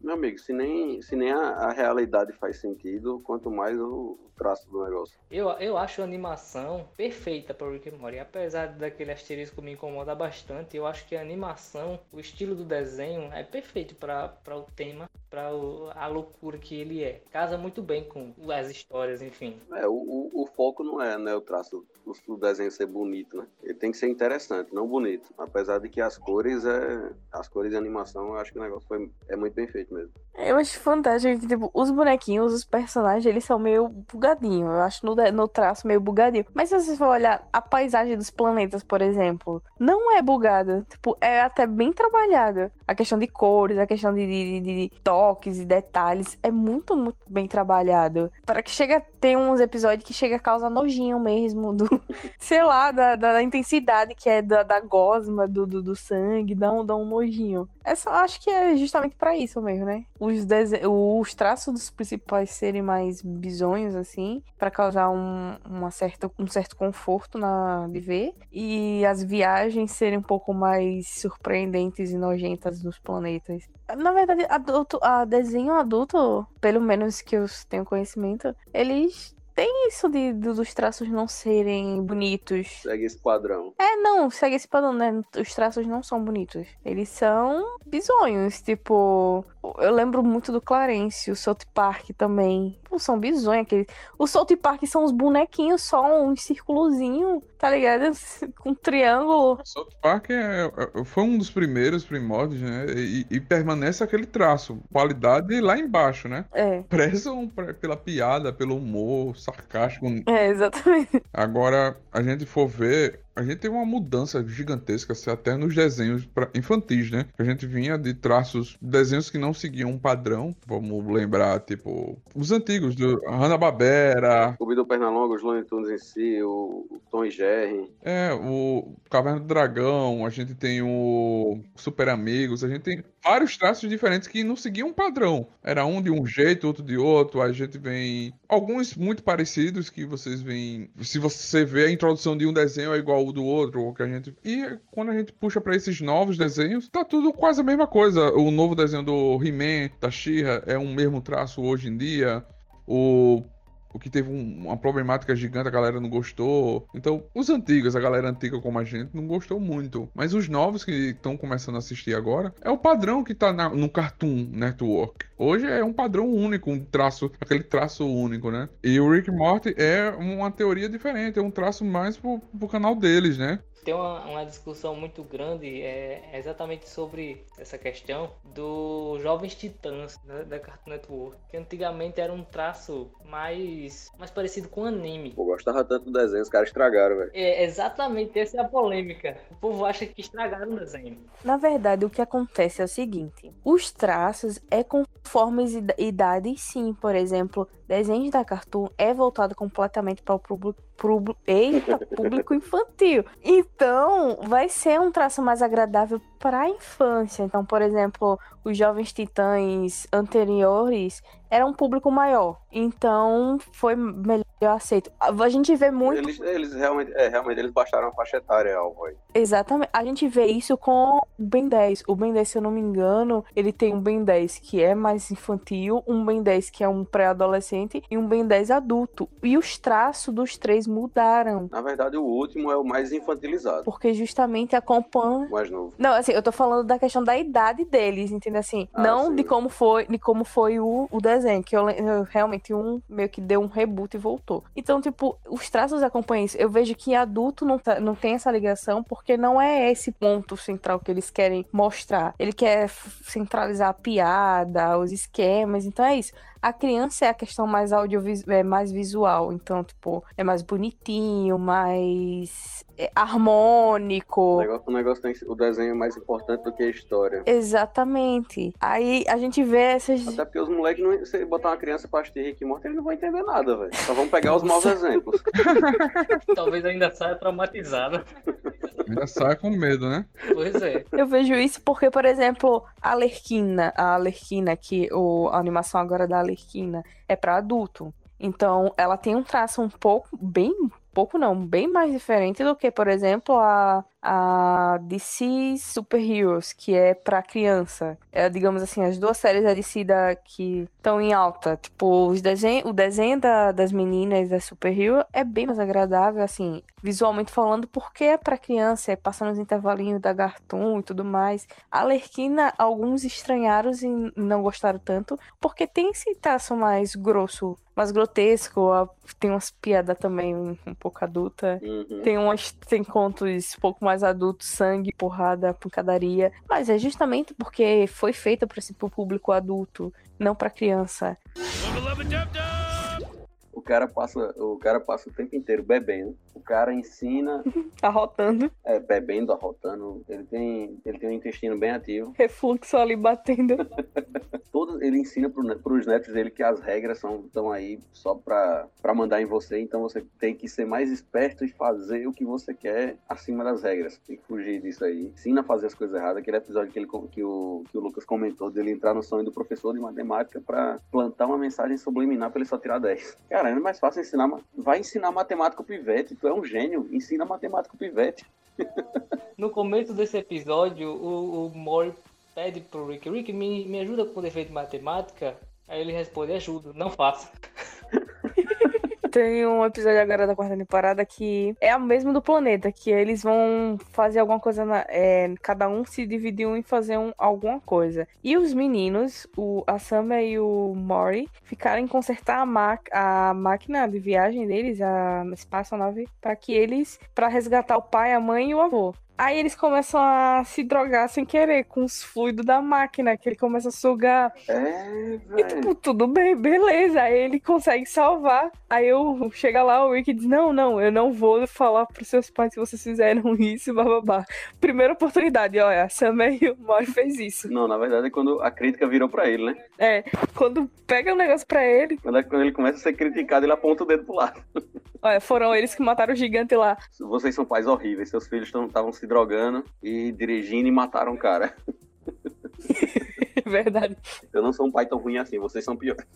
Speaker 2: Meu amigo, se nem, se nem a, a realidade faz sentido, quanto mais o, o traço do negócio.
Speaker 1: Eu, eu acho a animação perfeita para Rick and Morty. Apesar daquele asterisco me incomodar bastante, eu acho que a animação, o estilo do desenho é perfeito para o tema, para a loucura que ele é. Casa muito bem com as histórias, enfim.
Speaker 2: É, o, o, o foco não é né, o traço, o, o desenho ser bonito, né? Ele tem que ser interessante, não bonito. Apesar de que as cores é. As cores de animação, eu acho que o negócio foi, é muito bem feito mesmo.
Speaker 4: Eu acho fantástico que, tipo, os bonequinhos, os personagens, eles são meio bugadinhos. Eu acho no, no traço meio bugadinho. Mas se você for olhar a paisagem dos planetas, por exemplo, não é bugada. Tipo, é até bem trabalhada. A questão de cores, a questão de, de- de- toques e detalhes. É muito, muito bem trabalhado. Para que chega a ter uns episódios que chega a causar nojinho mesmo. Do, sei lá, da, da intensidade que é da, da gosma, do, do, do sangue. Dá um, dá um nojinho. Essa, eu acho que é justamente pra isso mesmo, né? Os, dese... os traços dos principais serem mais bizonhos, assim, pra causar um, uma certa, um certo conforto na de ver. E as viagens serem um pouco mais surpreendentes e nojentas nos planetas. Na verdade, adulto, a desenho adulto, pelo menos que eu tenho conhecimento, eles têm isso de, de- dos traços não serem bonitos.
Speaker 2: Segue esse padrão.
Speaker 4: É, não, segue esse padrão, né? Os traços não são bonitos. Eles são bizonhos, tipo... Eu lembro muito do Clarence, o South Park também. Pô, são bizonhos aqueles... O South Park são uns bonequinhos só, um círculozinho, tá ligado? Com um triângulo.
Speaker 3: South Park é- é- foi um dos primeiros primórdios, né? E, e permanece aquele traço. Qualidade lá embaixo, né?
Speaker 4: É,
Speaker 3: Prezam pre- pela piada, pelo humor sarcástico.
Speaker 4: é, exatamente.
Speaker 3: Agora, a gente for ver, a gente tem uma mudança gigantesca, assim, até nos desenhos pra- infantis, né? A gente vinha de traços, desenhos que não seguiam um padrão. Vamos lembrar, tipo, os antigos, do Hanna-Barbera,
Speaker 2: O Bido Pernalonga, os Looney Tunes em si, o, o Tom e Jerry.
Speaker 3: é, o Caverna do Dragão, a gente tem o Super Amigos, a gente tem vários traços diferentes que não seguiam um padrão. Era um de um jeito, outro de outro, a gente vem... Alguns muito parecidos que vocês veem... Se você vê a introdução de um desenho é igual ao do outro, ou que a gente... E quando a gente puxa pra esses novos desenhos, tá tudo quase a mesma coisa. O novo desenho do He-Man, da She-Ra, é um mesmo traço hoje em dia. O o que teve um, uma problemática gigante, a galera não gostou. Então, os antigos, a galera antiga como a gente, não gostou muito. Mas os novos que estão começando a assistir agora, é o padrão que tá na, no Cartoon Network. Hoje é um padrão único, um traço, aquele traço único, né? E o Rick Morty é uma teoria diferente, é um traço mais pro, pro canal deles, né?
Speaker 1: Tem uma, uma, discussão muito grande é, exatamente sobre essa questão dos Jovens Titãs né, da Cartoon Network, que antigamente era um traço mais, mais parecido com anime.
Speaker 2: Eu gostava tanto do desenho, os caras estragaram, velho.
Speaker 1: É, exatamente, essa é a polêmica. O povo acha que estragaram o desenho.
Speaker 4: Na verdade, o que acontece é o seguinte: os traços é conforme idade, sim. Por exemplo, desenhos da Cartoon é voltado completamente para o público, público, eita, público infantil. Então, vai ser um traço mais agradável para a infância. Então, por exemplo, os Jovens Titãs anteriores era um público maior. Então, foi melhor aceito. A gente vê muito.
Speaker 2: Eles, eles realmente, é, realmente eles baixaram a faixa etária alvo aí.
Speaker 4: Exatamente. A gente vê isso com o Ben 10. O Ben 10, se eu não me engano, ele tem um Ben 10 que é mais infantil, um Ben 10 que é um pré-adolescente e um Ben 10 adulto. E os traços dos três mudaram.
Speaker 2: Na verdade, o último é o mais infantilizado.
Speaker 4: Porque justamente acompanha.
Speaker 2: O mais novo.
Speaker 4: Não, assim, eu tô falando da questão da idade deles, entendeu? Assim, ah, não sim. de como foi, de como foi o, o desenho, que eu, eu, realmente um meio que deu um reboot e voltou. Então, tipo, os traços acompanham isso. Eu vejo que adulto não, tá, não tem essa ligação porque não é esse ponto central que eles querem mostrar. Ele quer centralizar a piada, os esquemas, então é isso. A criança é a questão mais audiovisual, é mais visual, então, tipo, é mais bonitinho, mais harmônico.
Speaker 2: O negócio, o negócio tem o desenho é mais importante do que a história.
Speaker 4: Exatamente. Aí a gente vê essas.
Speaker 2: Até porque os moleques, não, se botar uma criança pra assistir Rick e Morty, eles não vão entender nada, velho. Só vão pegar os maus exemplos.
Speaker 1: Talvez ainda saia traumatizado.
Speaker 3: Ainda saia com medo, né?
Speaker 1: Pois é.
Speaker 4: Eu vejo isso porque, por exemplo, a Lerquina, a Lerquina, que o, a animação agora da Lerquina é para adulto. Então, ela tem um traço um pouco, bem pouco não, bem mais diferente do que, por exemplo, a, a DC Super Heroes, que é para criança. É, digamos assim, as duas séries da DC da, que estão em alta. Tipo, os desenho, o desenho da, das meninas da Super Hero é bem mais agradável, assim, visualmente falando, porque é para criança, é passando os intervalinhos da Cartoon e tudo mais. A Lerquina, alguns estranharam e não gostaram tanto, porque tem esse traço mais grosso mais grotesco, tem umas piadas também um pouco adulta. Uhum. Tem umas tem contos um pouco mais adultos, sangue, porrada, pancadaria, mas é justamente porque foi feita para esse público adulto, não para criança.
Speaker 2: O cara passa, o cara passa o tempo inteiro bebendo o cara ensina.
Speaker 4: Arrotando.
Speaker 2: É, bebendo, arrotando. Ele tem, ele tem um intestino bem ativo.
Speaker 4: Refluxo ali batendo.
Speaker 2: Todo, ele ensina para os netos dele que as regras são, estão aí só para mandar em você. Então você tem que ser mais esperto e fazer o que você quer acima das regras. Tem que fugir disso aí. Ensina a fazer as coisas erradas. Aquele episódio que, ele, que, o, que o Lucas comentou dele entrar no sonho do professor de matemática para plantar uma mensagem subliminar para ele só tirar 10. Cara, é mais fácil ensinar. Vai ensinar matemática pro pivete. Tu é um gênio, ensina matemática pro pivete.
Speaker 1: no começo desse episódio, o, o Mori pede pro Rick, Rick, me, me ajuda com o defeito de matemática? Aí ele responde, ajuda, não faça.
Speaker 4: Tem um episódio agora da quarta temporada que é o mesmo do planeta, que eles vão fazer alguma coisa, na, é, cada um se dividiu em fazer um, alguma coisa. E os meninos, o, a Summer e o Mori, ficaram em consertar a, a máquina de viagem deles, a espaçonave, para que eles, para resgatar o pai, a mãe e o avô. Aí eles começam a se drogar sem querer com os fluidos da máquina, que ele começa a sugar.
Speaker 2: É,
Speaker 4: e tipo, tudo bem, beleza. Aí ele consegue salvar. Aí eu chega lá, o Rick diz: Não, não, eu não vou falar pros seus pais que vocês fizeram isso, bababá. Primeira oportunidade, olha, a Sam e o Mori fez isso.
Speaker 2: Não, na verdade é quando a crítica virou pra ele, né?
Speaker 4: É, quando pega o um negócio pra ele.
Speaker 2: Quando, é, quando ele começa a ser criticado, ele aponta o dedo pro lado.
Speaker 4: Olha, foram eles que mataram o gigante lá.
Speaker 2: Vocês são pais horríveis, seus filhos estavam se drogando e dirigindo e mataram o cara.
Speaker 4: Verdade.
Speaker 2: Eu não sou um pai tão ruim assim, vocês são piores.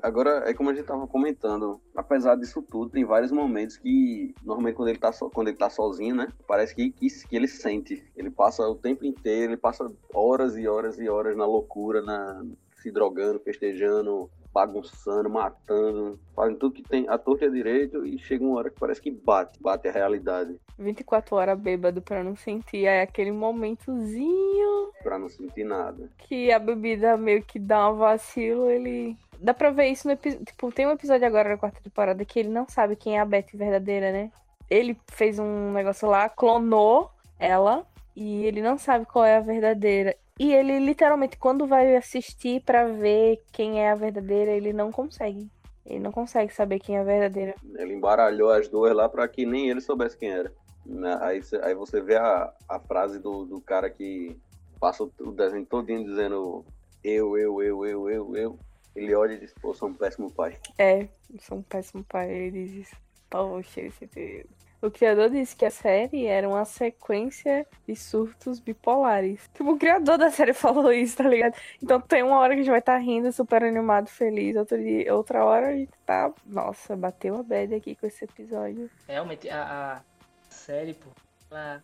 Speaker 2: Agora, é como a gente tava comentando, apesar disso tudo, tem vários momentos que, normalmente quando ele tá, so, quando ele tá sozinho, né, parece que, que, que, ele sente. Ele passa o tempo inteiro, ele passa horas e horas e horas na loucura, na, se drogando, festejando, bagunçando, matando, fazendo tudo que tem a torta e a direito e chega uma hora que parece que bate, bate a realidade.
Speaker 4: 24 horas bêbado pra não sentir. Aí aquele momentozinho
Speaker 2: Pra não sentir nada.
Speaker 4: que a bebida meio que dá um vacilo, ele. Dá pra ver isso no episódio. Tipo, tem um episódio agora na quarta temporada que ele não sabe quem é a Beth verdadeira, né? Ele fez um negócio lá, clonou ela e ele não sabe qual é a verdadeira. E ele literalmente, quando vai assistir pra ver quem é a verdadeira, ele não consegue. Ele não consegue saber quem é a verdadeira.
Speaker 2: Ele embaralhou as duas lá pra que nem ele soubesse quem era. Né? Aí, aí você vê a, a frase do, do cara que passa o, desenho todinho dizendo eu, eu, eu, eu, eu, eu. Ele olha e diz, pô, sou um péssimo pai.
Speaker 4: É, sou um péssimo pai, ele diz. Poxa, esse... O criador disse que a série era uma sequência de surtos bipolares. Tipo, o criador da série falou isso, tá ligado? Então tem uma hora que a gente vai estar rindo, super animado, feliz. Outra, dia, outra hora a gente tá. Nossa, bateu a bad aqui com esse episódio.
Speaker 1: Realmente, a, a série, pô, ela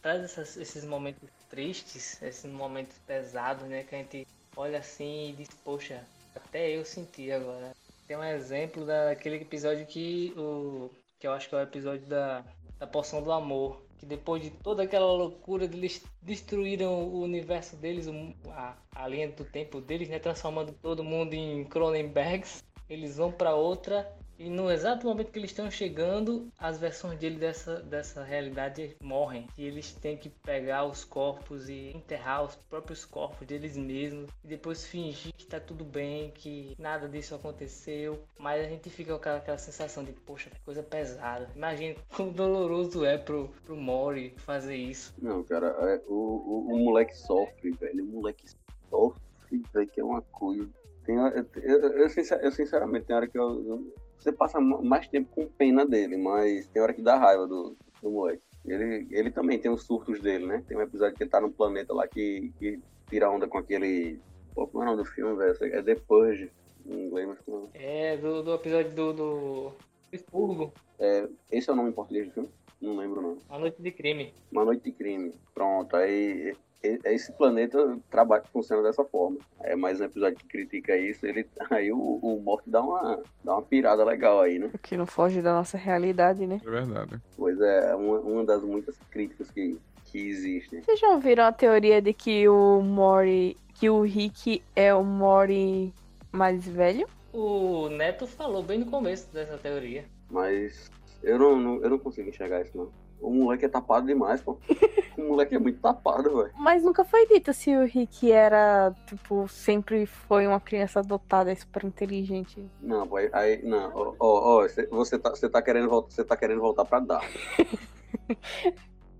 Speaker 1: traz essas- esses momentos tristes, esses momentos pesados, né? Que a gente olha assim e diz, poxa, até eu senti agora. Tem um exemplo daquele episódio que o. que eu acho que é o episódio da, da poção do amor. Que depois de toda aquela loucura eles destruíram o universo deles, a, a linha do tempo deles, né? Transformando todo mundo em Cronenbergs. Eles vão pra outra e no exato momento que eles estão chegando, as versões dele dessa, dessa realidade morrem. E eles têm que pegar os corpos e enterrar os próprios corpos deles mesmos. E depois fingir que tá tudo bem, que nada disso aconteceu. Mas a gente fica com aquela, sensação de, poxa, que coisa pesada. Imagina quão doloroso é pro, pro Mori fazer isso.
Speaker 2: Não, cara, é, o, o, o moleque sofre, velho. O moleque sofre, velho, que é uma coisa. Tem, eu, eu, eu, eu, sinceramente, tem hora que eu- você passa ma- mais tempo com pena dele, mas tem hora que dá raiva do, do moleque. Ele, ele também tem os surtos dele, né? Tem um episódio que ele tá num planeta lá que, que tira onda com aquele. Pô, como é o nome do filme, velho? É The Purge, em inglês, mas não.
Speaker 1: É, do, do episódio do, do Expurgo,
Speaker 2: É, esse é o nome em português do filme? Não lembro, não.
Speaker 1: A Noite de Crime.
Speaker 2: Uma noite de crime. Pronto, aí esse planeta trabalha, funciona dessa forma. É mais um episódio que critica isso, ele aí o, o Morte dá uma, dá uma pirada legal aí, né?
Speaker 4: Que não foge da nossa realidade, né?
Speaker 3: É verdade.
Speaker 2: Pois é, uma, uma das muitas críticas que, que existem.
Speaker 4: Vocês já ouviram a teoria de que o Mori. que o Rick é o Mori mais velho?
Speaker 1: O Neto falou bem no começo dessa teoria.
Speaker 2: Mas eu não, não- eu não consigo enxergar isso, não. O moleque é tapado demais, pô. O moleque é muito tapado, velho.
Speaker 4: Mas nunca foi dito se o Rick era, tipo, sempre foi uma criança dotada, super inteligente.
Speaker 2: Não, pô, aí, não, ó, ó, ó, cê- você tá, você tá querendo voltar, você tá querendo voltar pra Dark.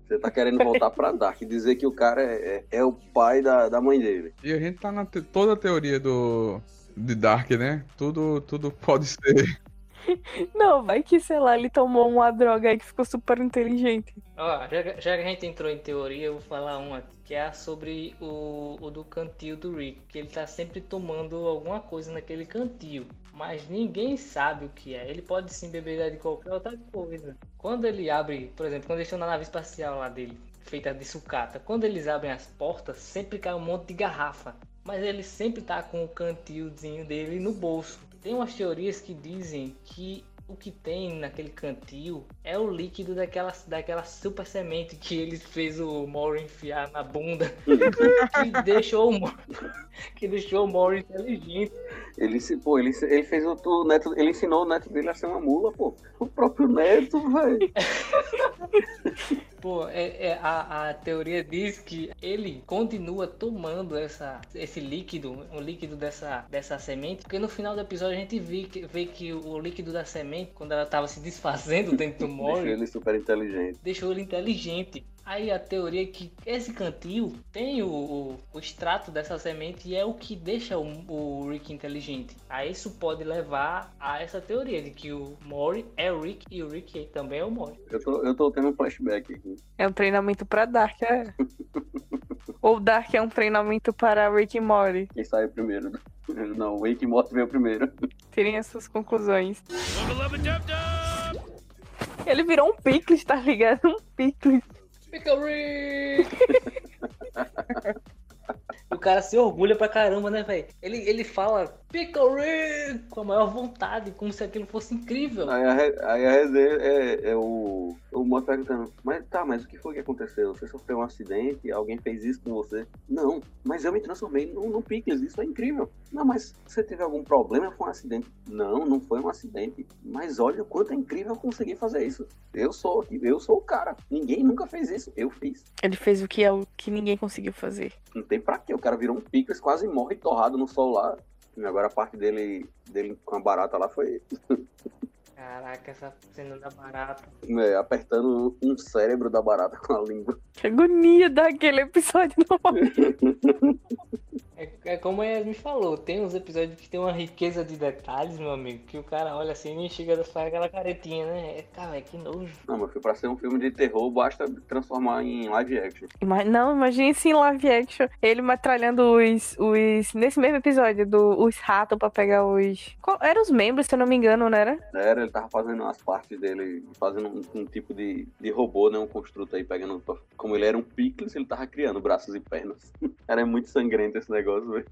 Speaker 2: Você tá querendo voltar pra Dark, dizer que o cara é, é, é o pai da, da mãe dele.
Speaker 3: E a gente tá na te- toda a teoria do de Dark, né? Tudo, tudo pode ser.
Speaker 4: Não, vai que, sei lá, ele tomou uma droga aí que ficou super inteligente.
Speaker 1: Ó, já, que- já que a gente entrou em teoria, eu vou falar uma que é sobre o, o do cantil do Rick, que ele tá sempre tomando alguma coisa naquele cantil, mas ninguém sabe o que é. Ele pode sim beber de qualquer outra coisa. Quando ele abre, por exemplo, quando estão na nave espacial lá dele, feita de sucata, quando eles abrem as portas, sempre cai um monte de garrafa. Mas ele sempre tá com o cantilzinho dele no bolso. Tem umas teorias que dizem que o que tem naquele cantil é o líquido daquela, daquela super semente que ele fez o Mori enfiar na bunda. que deixou o Mori, que deixou o Mori inteligente.
Speaker 2: Ele, pô, ele, ele fez o, o neto, ele ensinou o neto dele a ser uma mula, pô. O próprio neto, velho.
Speaker 1: Pô, é, é, a, a teoria diz que ele continua tomando essa, esse líquido, o líquido dessa, dessa semente, porque no final do episódio a gente vê que, vê que o líquido da semente, quando ela tava se desfazendo dentro do
Speaker 2: Deixou
Speaker 1: Mori,
Speaker 2: ele super inteligente.
Speaker 1: deixou ele inteligente. Aí a teoria é que esse cantil tem o, o, o extrato dessa semente e é o que deixa o, o Rick inteligente. Aí isso pode levar a essa teoria de que o Mori é o Rick e o Rick também é o Mori.
Speaker 2: Eu tô, eu tô tendo um flashback aqui.
Speaker 4: É um treinamento pra Dark, é? Ou Dark é um treinamento para Rick e Morty?
Speaker 2: Quem saiu primeiro? Não, o Wake Morto veio primeiro.
Speaker 4: Tirem as suas conclusões. Ele virou um picles, tá ligado? Um picles.
Speaker 1: Pickle Rick! o cara se orgulha pra caramba, né, velho? Ele, ele fala Pickle Rick! Com a maior vontade, como se aquilo fosse incrível.
Speaker 2: Aí a, aí a resenha é, é o, o Morty perguntando, mas tá, mas o que foi que aconteceu? Você sofreu um acidente? Alguém fez isso com você? Não, mas eu me transformei no, no Pickles, isso é incrível. Não, mas você teve algum problema? Foi um acidente? Não, não foi um acidente. Mas olha o quanto é incrível eu conseguir fazer isso. Eu sou, eu sou o cara. Ninguém nunca fez isso. Eu fiz.
Speaker 4: Ele fez o que é o que ninguém conseguiu fazer.
Speaker 2: Não tem pra quê. O cara virou um Pickles, quase morre torrado no sol lá. Agora a parte dele, dele com a barata lá foi
Speaker 1: Caraca, essa cena da barata.
Speaker 2: é, apertando um cérebro da barata com a língua.
Speaker 4: Que agonia daquele episódio não.
Speaker 1: É, é como a Yasmin falou, tem uns episódios que tem uma riqueza de detalhes, meu amigo, que o cara olha assim e chega a fazer aquela caretinha, né? É, Cara, que nojo.
Speaker 2: Não, mas foi pra ser um filme de terror, basta transformar em live action.
Speaker 4: Ima- Não, imagine sim live action. Ele metralhando os. os nesse mesmo episódio, do, os ratos pra pegar os. Qual, eram os membros, se eu não me engano, não era?
Speaker 2: Era, ele tava fazendo as partes dele, fazendo um, um tipo de, de robô, né? Um construto aí, pegando. Como ele era um Pickles, ele tava criando braços e pernas. Era muito sangrento esse negócio, velho.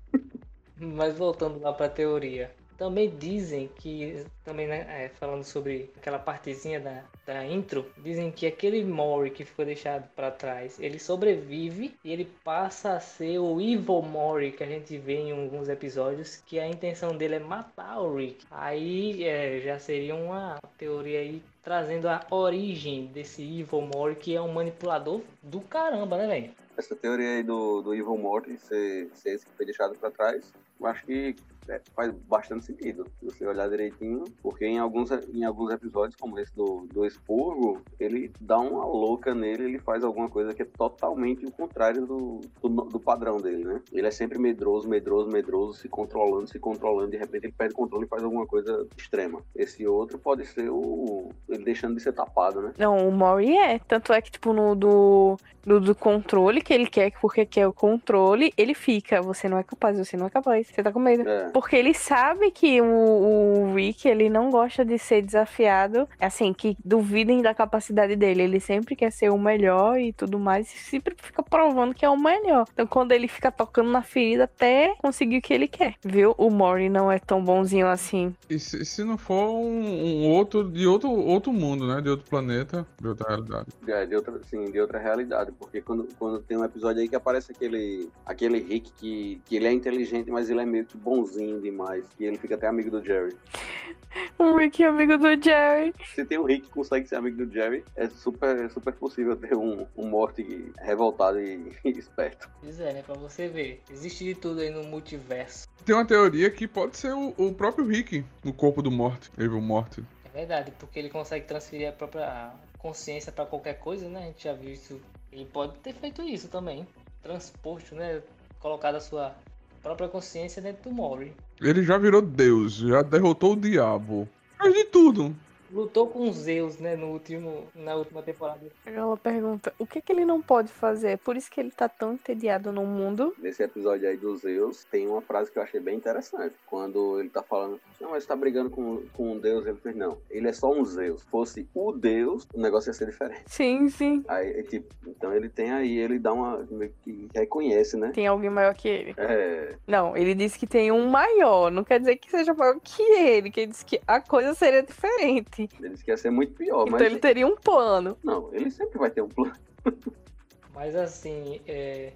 Speaker 1: Mas voltando lá pra teoria. Também dizem que, também né, é, falando sobre aquela partezinha da, da intro, dizem que aquele Mori que ficou deixado pra trás, ele sobrevive e ele passa a ser o Evil Mori que a gente vê em alguns episódios, que a intenção dele é matar o Rick. Aí é, já seria uma teoria aí trazendo a origem desse Evil Mori, que é um manipulador do caramba, né, velho?
Speaker 2: Essa teoria aí do, do Evil Morty ser, ser esse que foi deixado pra trás, eu acho que é, faz bastante sentido, se você olhar direitinho, porque em alguns, em alguns episódios, como esse do, do Expurgo, ele dá uma louca nele, ele faz alguma coisa que é totalmente o contrário do, do, do padrão dele, né? Ele é sempre medroso, medroso, medroso, se controlando, se controlando, de repente ele perde o controle e faz alguma coisa extrema. Esse outro pode ser o ele deixando de ser tapado, né?
Speaker 4: Não, o Mori é. Tanto é que, tipo, no do, do, do controle, que ele quer, porque quer o controle, ele fica. Você não é capaz, você não é capaz. Você tá com medo.
Speaker 2: É.
Speaker 4: Porque ele sabe que o, o Rick, ele não gosta de ser desafiado. Assim, que duvidem da capacidade dele. Ele sempre quer ser o melhor e tudo mais. E sempre fica provando que é o melhor. Então, quando ele fica tocando na ferida até conseguir o que ele quer. Viu? O Mori não é tão bonzinho assim.
Speaker 3: E se, se não for um, um outro de outro, outro mundo, né? De outro planeta, de outra realidade.
Speaker 2: É, de outra, sim, de outra realidade. Porque quando, quando tem um episódio aí que aparece aquele, aquele Rick que, que ele é inteligente, mas ele é meio que bonzinho demais. E ele fica até amigo do Jerry.
Speaker 4: O Rick é amigo do Jerry.
Speaker 2: Se tem um Rick que consegue ser amigo do Jerry, é super, é super possível ter um, um Morty revoltado e, e esperto.
Speaker 1: Pois é, né? Pra você ver. Existe de tudo aí no multiverso.
Speaker 3: Tem uma teoria que pode ser o, o próprio Rick no corpo do Morte, Evil Morte.
Speaker 1: É verdade, porque ele consegue transferir a própria consciência pra qualquer coisa, né? A gente já viu isso. Ele pode ter feito isso também. Transposto, né? Colocado a sua própria consciência dentro do Mori.
Speaker 3: Ele já virou Deus, já derrotou o diabo. Faz de tudo.
Speaker 1: Lutou com Zeus, né? No último, na última temporada.
Speaker 4: Ela pergunta, o que que ele não pode fazer? É por isso que ele tá tão entediado no mundo.
Speaker 2: Nesse episódio aí dos Zeus, tem uma frase que eu achei bem interessante. Quando ele tá falando, não, mas você tá brigando com, com um deus, ele fez, não, ele é só um Zeus. Se fosse o deus, o negócio ia ser diferente.
Speaker 4: Sim, sim.
Speaker 2: Aí, é tipo, então ele tem aí, ele dá uma, meio que reconhece, né?
Speaker 4: Tem alguém maior que ele.
Speaker 2: É,
Speaker 4: Não, ele disse que tem um maior. Não quer dizer que seja maior que ele. Que ele disse que a coisa seria diferente.
Speaker 2: Ele disse que ia ser muito pior,
Speaker 4: Então
Speaker 2: mas
Speaker 4: ele teria um plano.
Speaker 2: não, ele sempre vai ter um plano.
Speaker 1: Mas assim, é,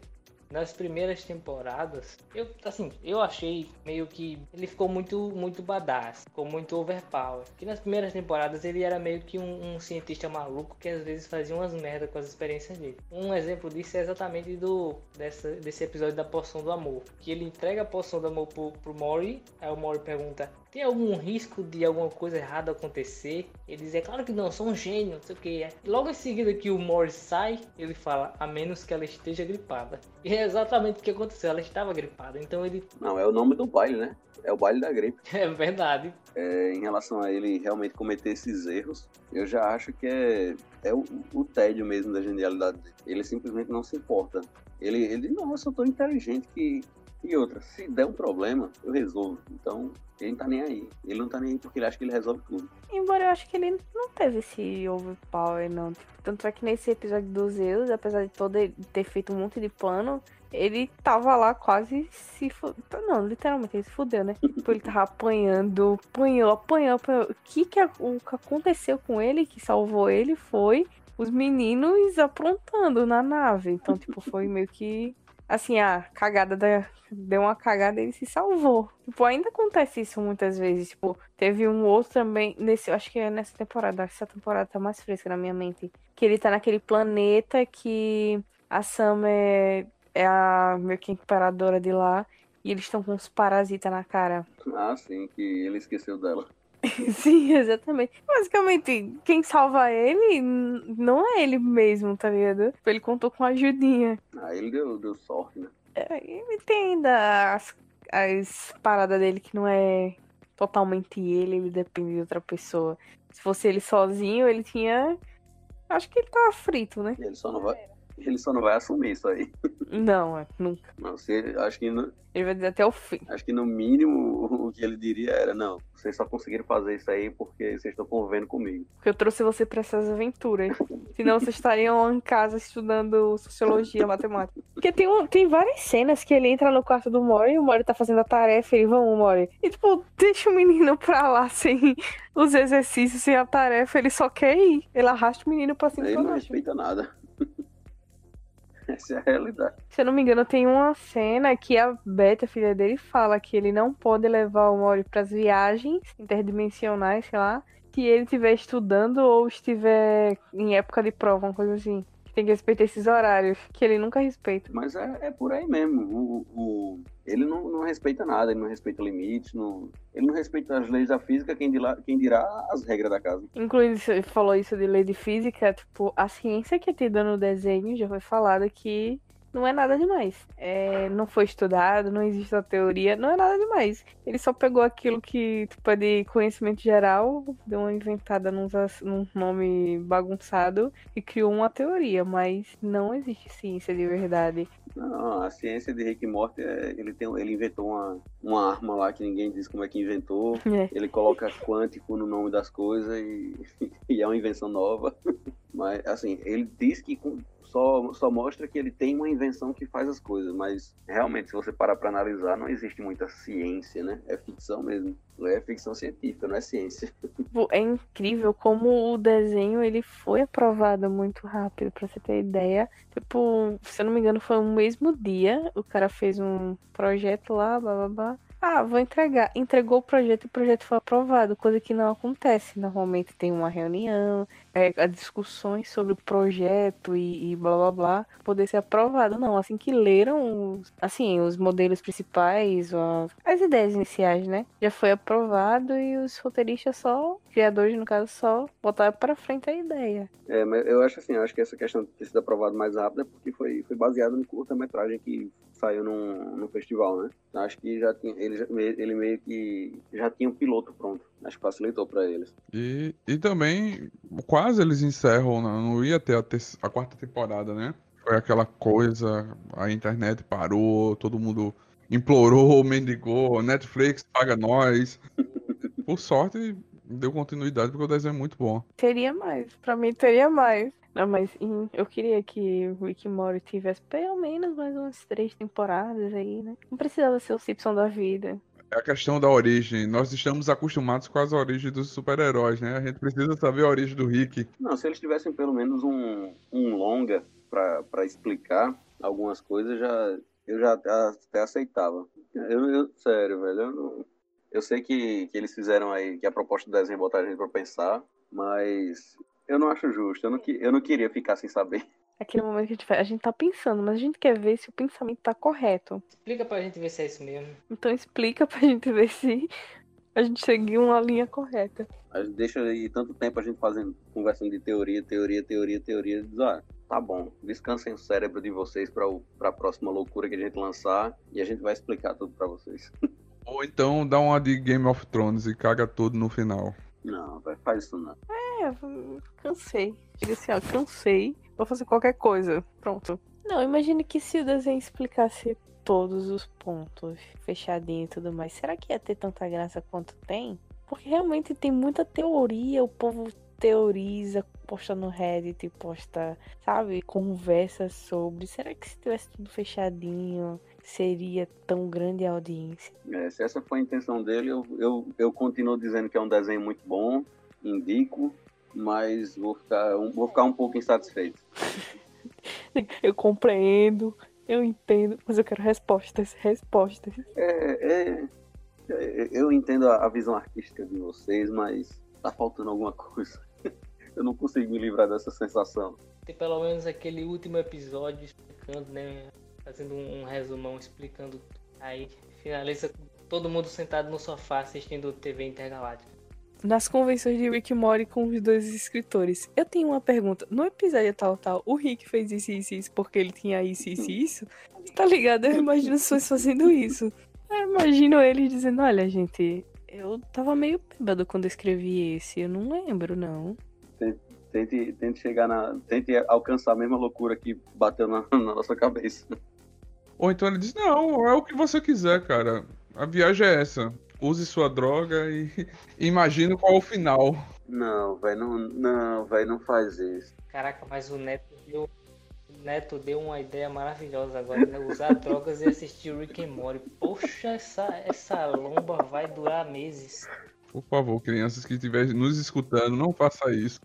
Speaker 1: nas primeiras temporadas, eu assim, eu achei meio que ele ficou muito muito badass, ficou muito overpower. Que nas primeiras temporadas ele era meio que um, um cientista maluco que às vezes fazia umas merda com as experiências dele. Um exemplo disso é exatamente do dessa, desse episódio da poção do amor, que ele entrega a poção do amor pro, pro Mori, aí o Mori pergunta tem algum risco de alguma coisa errada acontecer? Ele diz, é claro que não, sou um gênio, não sei o que. Logo em seguida que o Morris sai, ele fala, a menos que ela esteja gripada. E é exatamente o que aconteceu, ela estava gripada. Então ele,
Speaker 2: Não, é o nome do baile, né? É o baile da gripe.
Speaker 1: é verdade.
Speaker 2: É, em relação a ele realmente cometer esses erros, eu já acho que é, é o, o tédio mesmo da genialidade dele. Ele simplesmente não se importa. Ele, ele não, eu sou tão inteligente que E outra, se der um problema, eu resolvo. Então, ele não tá nem aí. Ele não tá nem aí porque ele acha que ele resolve tudo.
Speaker 4: Embora eu acho que ele não teve esse overpower, não. Tanto é que nesse episódio dos Zeus, apesar de todo ele ter feito um monte de plano, ele tava lá quase se fudeu. Não, literalmente, ele se fudeu, né? tipo, ele tava apanhando, apanhou, apanhou, apanhou. O que, que, o que aconteceu com ele, que salvou ele, foi os meninos aprontando na nave. Então, tipo, foi meio que. Assim, a cagada da. Deu uma cagada e ele se salvou. Tipo, ainda acontece isso muitas vezes. Tipo, teve um outro também. Nesse, acho que é nessa temporada. Essa temporada tá mais fresca na minha mente. Que ele tá naquele planeta que a Sam é, é a meio que imperadora de lá. E eles estão com uns parasitas na cara.
Speaker 2: Ah, sim, que ele esqueceu dela.
Speaker 4: Sim, exatamente. Basicamente, quem salva ele não é ele mesmo, tá ligado? Ele contou com a ajudinha.
Speaker 2: Ah, ele deu, deu sorte, né?
Speaker 4: É, ele tem ainda as, as paradas dele que não é totalmente ele, ele depende de outra pessoa. Se fosse ele sozinho, ele tinha. Acho que ele tava frito, né?
Speaker 2: Ele só não vai, ele só não vai assumir isso aí.
Speaker 4: Não, é, nunca.
Speaker 2: Não, você, acho que no,
Speaker 4: Ele vai dizer até o fim.
Speaker 2: acho que no mínimo o que ele diria era, não, vocês só conseguiram fazer isso aí porque vocês estão convivendo comigo.
Speaker 4: Porque eu trouxe você pra essas aventuras. Senão vocês estariam lá em casa estudando sociologia, matemática. Porque tem, um, tem várias cenas que ele entra no quarto do Mori, o Mori tá fazendo a tarefa, ele, vamos, Mori. E tipo, deixa o menino pra lá sem os exercícios, sem a tarefa, ele só quer ir. Ele arrasta o menino pra cima
Speaker 2: Ele não respeita nada. Essa é a realidade.
Speaker 4: Se eu não me engano, tem uma cena que a Beth, a filha dele, fala que ele não pode levar o Mori pras viagens interdimensionais, sei lá, se ele estiver estudando ou estiver em época de prova, uma coisa assim. Tem que respeitar esses horários, que ele nunca respeita.
Speaker 2: Mas é, é por aí mesmo. O, o- ele não, não respeita nada, ele não respeita limites, não, ele não respeita as leis da física, quem dirá, quem dirá as regras da casa.
Speaker 4: Incluindo, você falou isso de lei de física, tipo, a ciência que é tida no desenho já foi falada que não é nada demais. É, não foi estudado, não existe a teoria, não é nada demais. Ele só pegou aquilo que, tipo, é de conhecimento geral, deu uma inventada num, num nome bagunçado e criou uma teoria, mas não existe ciência de verdade.
Speaker 2: Não, a ciência de Rick Morty, é, ele, tem, ele inventou uma, uma arma lá que ninguém diz como é que inventou.
Speaker 4: É.
Speaker 2: Ele coloca quântico no nome das coisas e, e é uma invenção nova. Mas, assim, ele diz que só, só mostra que ele tem uma invenção que faz as coisas, mas realmente, se você parar para analisar, não existe muita ciência, né? É ficção mesmo. É ficção científica, não é ciência.
Speaker 4: É incrível como o desenho ele foi aprovado muito rápido, pra você ter ideia. Tipo, se eu não me engano, foi um mesmo dia. O cara fez um projeto lá, blá blá blá. Ah, vou entregar. Entregou o projeto e o projeto foi aprovado, coisa que não acontece. Normalmente tem uma reunião, é, discussões sobre o projeto e, e blá blá blá, poder ser aprovado. Não, assim que leram, os- assim, os modelos principais, as, as ideias iniciais, né? Já foi aprovado e os roteiristas só, criadores no caso, só botaram pra frente a ideia.
Speaker 2: É, mas eu acho assim, eu acho que essa questão de ter sido aprovado mais rápido é porque foi, foi baseado no curta-metragem que saiu num, num festival, né? Acho que já tinha, ele, ele meio que já tinha um piloto pronto. Acho que facilitou para eles.
Speaker 3: E, e também, quase eles encerram, não, não ia ter a, ter- a quarta temporada, né? Foi aquela coisa, a internet parou, todo mundo implorou, mendigou, Netflix paga nós. Por sorte, deu continuidade porque o desenho é muito bom.
Speaker 4: Teria mais, pra mim teria mais. Não, mas hum, eu queria que o Rick Morty tivesse pelo menos mais umas três temporadas aí, né? Não precisava ser o Simpson da vida.
Speaker 3: É a questão da origem. Nós estamos acostumados com as origens dos super-heróis, né? A gente precisa saber a origem do Rick.
Speaker 2: Não, se eles tivessem pelo menos um, um longa para explicar algumas coisas, já, eu já até, até aceitava. Eu, eu- sério, velho, eu, não- eu sei que, que eles fizeram aí, que a proposta do desenho é botar a gente pra pensar, mas eu não acho justo. Eu não, que- eu não queria ficar sem saber.
Speaker 4: Aquele momento que a gente, a gente tá pensando, mas a gente quer ver se o pensamento tá correto.
Speaker 1: Explica pra gente ver se é isso mesmo.
Speaker 4: Então explica pra gente ver se a gente seguiu uma linha correta.
Speaker 2: A gente deixa aí tanto tempo a gente fazendo, conversando de teoria, teoria, teoria, teoria, diz, ah, tá bom, descansem o cérebro de vocês para a próxima loucura que a gente lançar e a gente vai explicar tudo para vocês.
Speaker 3: Ou então dá uma de Game of Thrones e caga tudo no final.
Speaker 2: Não, vai, faz isso não.
Speaker 4: É, cansei. Diga assim, ó, cansei. Vou fazer qualquer coisa. Pronto. Não, imagine que se o desenho explicasse todos os pontos fechadinho e tudo mais, será que ia ter tanta graça quanto tem? Porque realmente tem muita teoria, o povo teoriza, posta no Reddit, posta, sabe, conversa sobre. Será que se tivesse tudo fechadinho, seria tão grande a audiência?
Speaker 2: É, se essa foi a intenção dele, eu, eu, eu continuo dizendo que é um desenho muito bom, indico, mas vou ficar, um, vou ficar um pouco insatisfeito.
Speaker 4: eu compreendo, eu entendo, mas eu quero respostas, respostas.
Speaker 2: É, é, é eu entendo a, a visão artística de vocês, mas tá faltando alguma coisa. eu não consigo me livrar dessa sensação.
Speaker 1: Tem pelo menos aquele último episódio explicando, né? Fazendo um, um resumão explicando. Aí finaliza todo mundo sentado no sofá assistindo TV Intergaláctica.
Speaker 4: Nas convenções de Rick Mori com os dois escritores. Eu tenho uma pergunta. No episódio tal, tal, o Rick fez isso, isso, isso porque ele tinha isso, isso, isso. Tá ligado? Eu imagino as pessoas fazendo isso. Eu imagino ele dizendo: Olha, gente, eu tava meio bêbado quando escrevi esse. Eu não lembro, não
Speaker 2: tente, tente chegar na. Tente alcançar a mesma loucura que bateu na, na nossa cabeça.
Speaker 3: Ou então ele diz, não, é o que você quiser, cara. A viagem é essa. Use sua droga e imagine qual é o final.
Speaker 2: Não, velho, não, não, véio, não faz isso.
Speaker 1: Caraca, mas o Neto deu, o Neto deu uma ideia maravilhosa agora, né? Usar drogas e assistir Rick and Morty. Poxa, essa, essa lomba vai durar meses.
Speaker 3: Por favor, crianças que estiverem nos escutando, não faça isso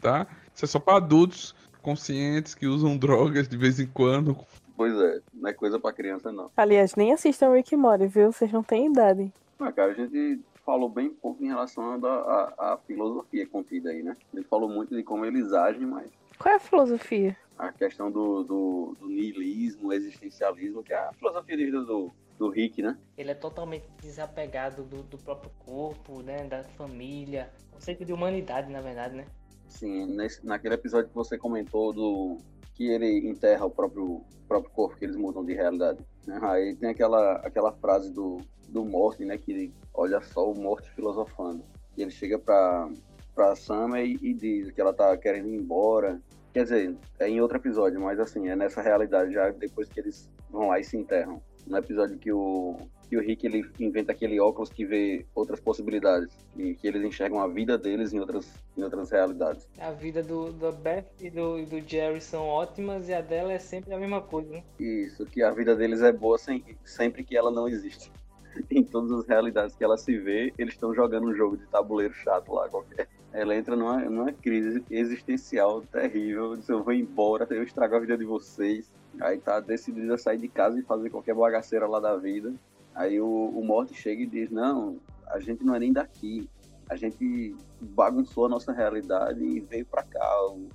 Speaker 3: tá? Isso é só para adultos conscientes que usam drogas de vez em quando.
Speaker 2: Pois é, não é coisa para criança não.
Speaker 4: Aliás, nem assistam Rick Mori, viu? Vocês não têm idade.
Speaker 2: Ah, cara, a gente falou bem pouco em relação à filosofia contida aí, né? Ele falou muito de como eles agem, mas.
Speaker 4: Qual é a filosofia?
Speaker 2: A questão do, do, do niilismo, existencialismo, que é a filosofia de vida do, do Rick, né?
Speaker 1: Ele é totalmente desapegado do, do próprio corpo, né? Da família. Conceito de humanidade, na verdade, né?
Speaker 2: Sim, nesse, naquele episódio que você comentou do que ele enterra o próprio, próprio corpo, que eles mudam de realidade. Aí tem aquela, aquela frase do, do Morty, né? Que ele, olha só o Morty filosofando. E ele chega pra, pra Sama e, e diz que ela tá querendo ir embora. Quer dizer, é em outro episódio, mas assim, é nessa realidade já depois que eles vão lá e se enterram. No episódio que o, que o Rick ele inventa aquele óculos que vê outras possibilidades e que eles enxergam a vida deles em outras, em outras realidades.
Speaker 1: A vida do, do Beth e do, do Jerry são ótimas e a dela é sempre a mesma coisa, né?
Speaker 2: Isso, que a vida deles é boa sem, sempre que ela não existe. em todas as realidades que ela se vê, eles estão jogando um jogo de tabuleiro chato lá qualquer. Ela entra numa, numa crise existencial terrível. Diz, eu vou embora, eu estrago a vida de vocês. Aí tá decidida a sair de casa e fazer qualquer bagaceira lá da vida. Aí o, o Morty chega e diz: Não, a gente não é nem daqui. A gente bagunçou a nossa realidade e veio para cá.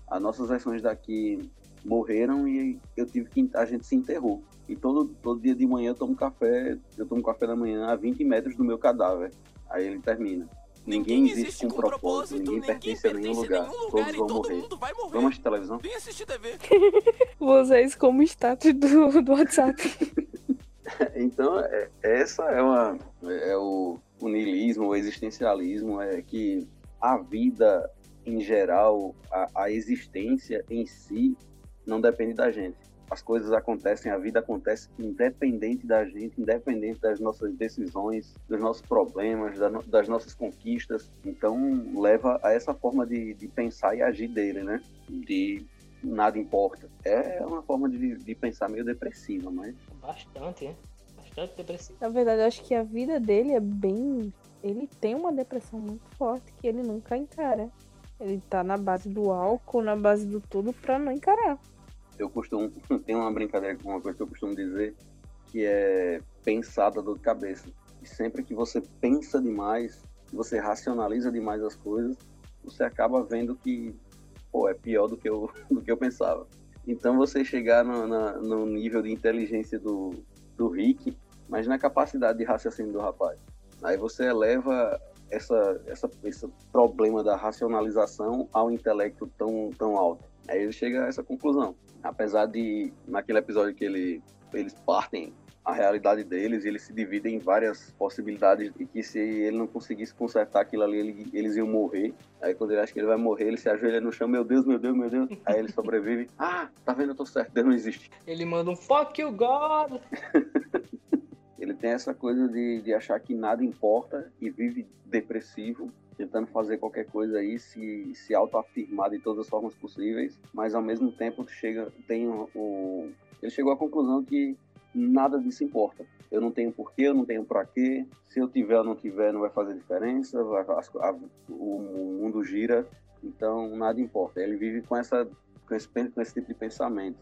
Speaker 2: As nossas versões daqui morreram e eu tive que a gente se enterrou. E todo, todo dia de manhã eu tomo café, eu tomo café da manhã a 20 metros do meu cadáver. Aí ele termina. Ninguém, ninguém existe, com propósito, propósito, ninguém, ninguém pertence, a nenhum lugar. Nenhum lugar todos vão todo morrer. morrer. Vamos assistir televisão? Vem assistir TV.
Speaker 4: Vocês como status do, do WhatsApp.
Speaker 2: então, é, essa é, uma, é o, o niilismo, o existencialismo, é que a vida em geral, a, a existência em si, não depende da gente. As coisas acontecem, a vida acontece independente da gente, independente das nossas decisões, dos nossos problemas, das nossas conquistas. Então, leva a essa forma de, de pensar e agir dele, né? De nada importa. É uma forma de, de pensar meio depressiva, mas.
Speaker 1: Bastante, hein? Bastante depressiva.
Speaker 4: Na verdade, eu acho que a vida dele é bem. Ele tem uma depressão muito forte que ele nunca encara. Ele tá na base do álcool, na base do tudo pra não encarar.
Speaker 2: Eu costumo. Tem uma brincadeira com uma coisa que eu costumo dizer que é pensar da dor de cabeça. E sempre que você pensa demais, você racionaliza demais as coisas, você acaba vendo que pô, é pior do que eu, do que eu pensava. Então você chegar no, na, no nível de inteligência do, do Rick, mas na capacidade de raciocínio do rapaz. Aí você eleva essa, essa, esse problema da racionalização ao intelecto tão, tão alto. Aí ele chega a essa conclusão. Apesar de, naquele episódio que ele, eles partem a realidade deles e eles se dividem em várias possibilidades e que se ele não conseguisse consertar aquilo ali, ele, eles iam morrer. Aí quando ele acha que ele vai morrer, ele se ajoelha no chão, meu Deus, meu Deus, meu Deus. Aí ele sobrevive. Ah, tá vendo, eu tô certo, Deus não existe.
Speaker 1: Ele manda um fuck you, God!
Speaker 2: ele tem essa coisa de, de achar que nada importa e vive depressivo tentando fazer qualquer coisa aí, se, se autoafirmar de todas as formas possíveis, mas ao mesmo tempo chega, tem o, o, ele chegou à conclusão que nada disso importa. Eu não tenho porquê, eu não tenho para quê. Se eu tiver ou não tiver, não vai fazer diferença. A, a, o mundo gira, então nada importa. Ele vive com essa com esse, com esse tipo de pensamento.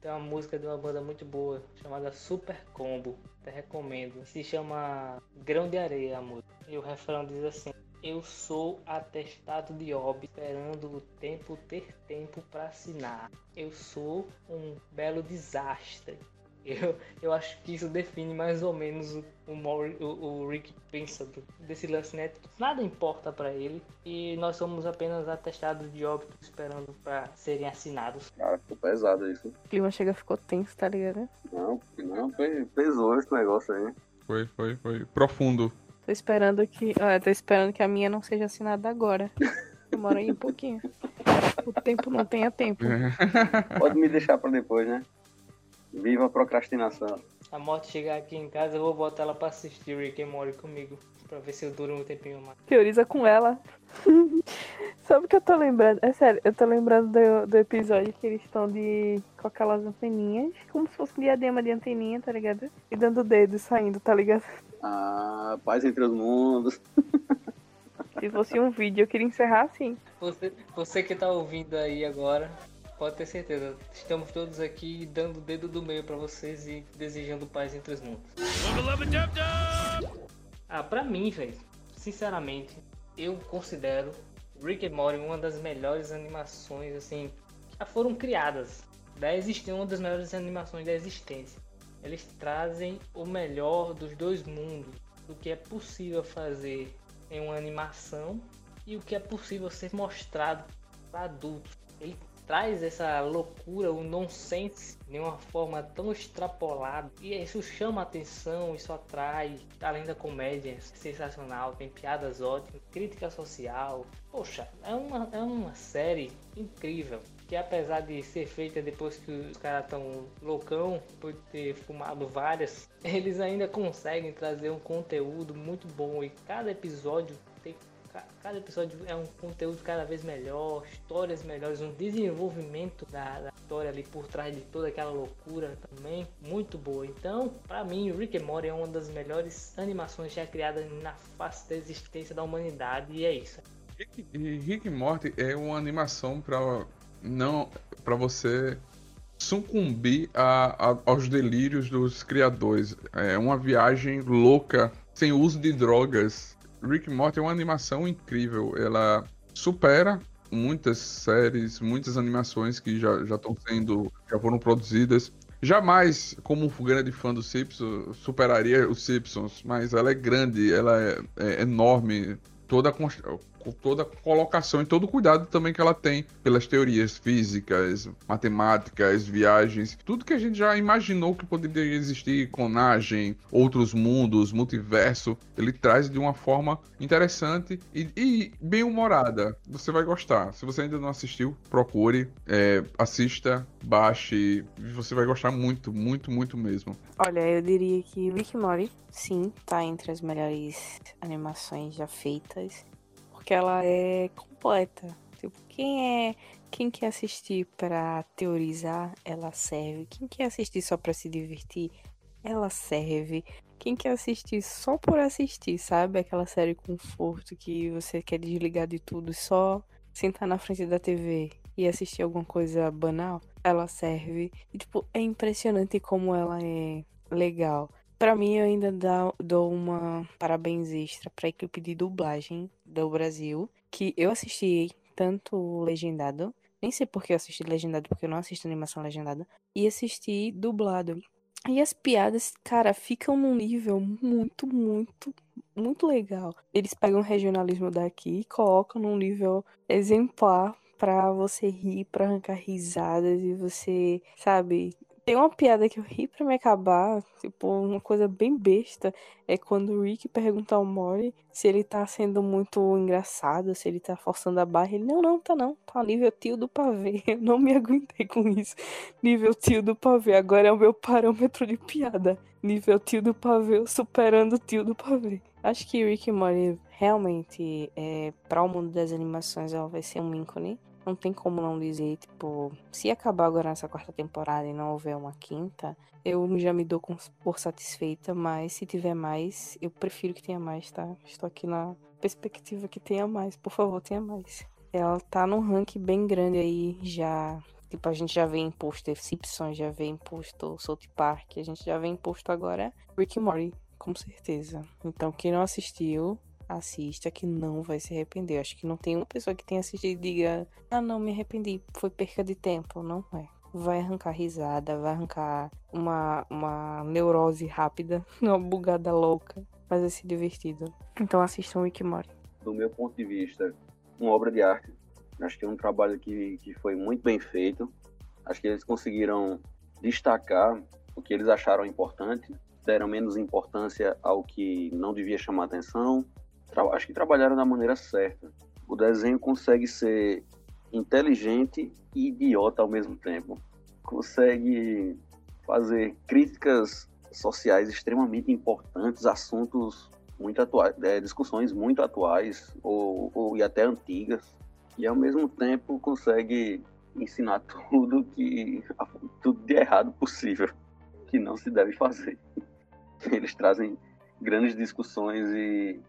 Speaker 1: Tem uma música de uma banda muito boa chamada Super Combo. Até recomendo. Se chama Grão de Areia a música. E o refrão diz assim: eu sou atestado de óbito, esperando o tempo ter tempo para assinar. Eu sou um belo desastre. Eu, eu acho que isso define mais ou menos o, o, o Rick pensa desse lance né? Nada importa para ele e nós somos apenas atestados de óbito esperando para serem assinados.
Speaker 2: Cara, ficou pesado isso.
Speaker 4: O clima chega ficou tenso, tá ligado?
Speaker 2: Não, não, pesou esse negócio aí.
Speaker 3: Foi, foi, foi profundo.
Speaker 4: Tô esperando que. Olha, tô esperando que a minha não seja assinada agora. Demora aí um pouquinho. O tempo não tenha tempo.
Speaker 2: Pode me deixar pra depois, né? Viva a procrastinação.
Speaker 1: A morte chegar aqui em casa, eu vou botar ela pra assistir Rick and Morty comigo. Pra ver se eu duro um tempinho mais.
Speaker 4: Teoriza com ela. Sabe o que eu tô lembrando? É sério, eu tô lembrando do, do episódio que eles estão de. com aquelas anteninhas. Como se fosse um diadema de anteninha, tá ligado? E dando o dedo saindo, tá ligado?
Speaker 2: Ah, paz entre os mundos.
Speaker 4: Se fosse um vídeo, eu queria encerrar assim.
Speaker 1: Você, você que tá ouvindo aí agora, pode ter certeza. Estamos todos aqui dando o dedo do meio para vocês e desejando paz entre os mundos. Ah, pra mim, velho, sinceramente, eu considero Rick and Morty uma das melhores animações, assim, que já foram criadas. Da existência, uma das melhores animações da existência. Eles trazem o melhor dos dois mundos, do que é possível fazer em uma animação e o que é possível ser mostrado para adultos. Ele traz essa loucura, o nonsense de uma forma tão extrapolada e isso chama atenção, isso atrai, além da comédia sensacional, tem piadas ótimas, crítica social. Poxa, é uma, é uma série incrível que apesar de ser feita depois que os caras estão loucão, por ter fumado várias, eles ainda conseguem trazer um conteúdo muito bom e cada episódio cada episódio é um conteúdo cada vez melhor, histórias melhores, um desenvolvimento da, da, história ali por trás de toda aquela loucura também, muito boa. Então, para mim, Rick and Morty é uma das melhores animações já criadas na face da existência da humanidade e é isso.
Speaker 3: Rick, Rick and Morty é uma animação para não para você sucumbir a, a, aos delírios dos criadores. É uma viagem louca, sem uso de drogas. Rick Morty é uma animação incrível. Ela supera muitas séries, muitas animações que já estão sendo, já foram produzidas. Jamais, como um grande fã do Simpsons, superaria os Simpsons, mas ela é grande, ela é, é enorme. Toda a toda a colocação e todo o cuidado também que ela tem pelas teorias físicas, matemáticas, viagens, tudo que a gente já imaginou que poderia existir, clonagem, outros mundos, multiverso, ele traz de uma forma interessante e, e bem humorada. Você vai gostar. Se você ainda não assistiu, procure, é, assista, baixe, você vai gostar muito, muito, muito mesmo.
Speaker 4: Olha, eu diria que Rick Mori, sim, tá entre as melhores animações já feitas porque ela é completa. Tipo, quem é quem quer assistir para teorizar, ela serve. Quem quer assistir só para se divertir, ela serve. Quem quer assistir só por assistir, sabe? Aquela série conforto que você quer desligar de tudo, só sentar na frente da TV e assistir alguma coisa banal, ela serve. E, tipo, é impressionante como ela é legal. Para mim, eu ainda dou uma parabéns extra pra equipe de dublagem do Brasil, que eu assisti tanto legendado, nem sei por que eu assisti legendado, porque eu não assisto animação legendada, e assisti dublado. E as piadas, cara, ficam num nível muito, muito, muito legal. Eles pegam o regionalismo daqui e colocam num nível exemplar pra você rir, pra arrancar risadas e você, sabe, Tem uma piada que eu ri pra me acabar, tipo, uma coisa bem besta, é quando o Rick pergunta ao Mori se ele tá sendo muito engraçado, se ele tá forçando a barra. Ele, não, não, tá não, tá nível tio do pavê. Eu não me aguentei com isso. Nível tio do pavê, agora é o meu parâmetro de piada. Nível tio do pavê, superando o tio do pavê. Acho que Rick e Morty realmente, é, para o mundo das animações, ela vai ser um ícone não tem como não dizer, tipo, se acabar agora nessa quarta temporada e não houver uma quinta, eu já me dou por satisfeita, mas se tiver mais, eu prefiro que tenha mais, tá? Estou aqui na perspectiva que tenha mais, por favor, tenha mais. Ela tá num ranking bem grande aí, já. Tipo, a gente já vê imposto Simpsons, já vê imposto South Park, a gente já vê imposto agora Rick and Morty, com certeza. Então, quem não assistiu, assista que não vai se arrepender. Acho que não tem uma pessoa que tenha assistido e diga: Ah, não, me arrependi, foi perca de tempo. Não é. Vai arrancar risada, vai arrancar uma, uma neurose rápida, uma bugada louca, mas vai ser divertido. Então assistam Rick Morty.
Speaker 2: Do meu ponto de vista, uma obra de arte. Acho que é um trabalho que, que foi muito bem feito. Acho que eles conseguiram destacar o que eles acharam importante, deram menos importância ao que não devia chamar atenção, acho que trabalharam da maneira certa. O desenho consegue ser inteligente e idiota ao mesmo tempo. Consegue fazer críticas sociais extremamente importantes, assuntos muito atuais, é, discussões muito atuais ou, ou, e até antigas, e ao mesmo tempo consegue ensinar tudo que tudo de errado possível que não se deve fazer. Eles trazem grandes discussões e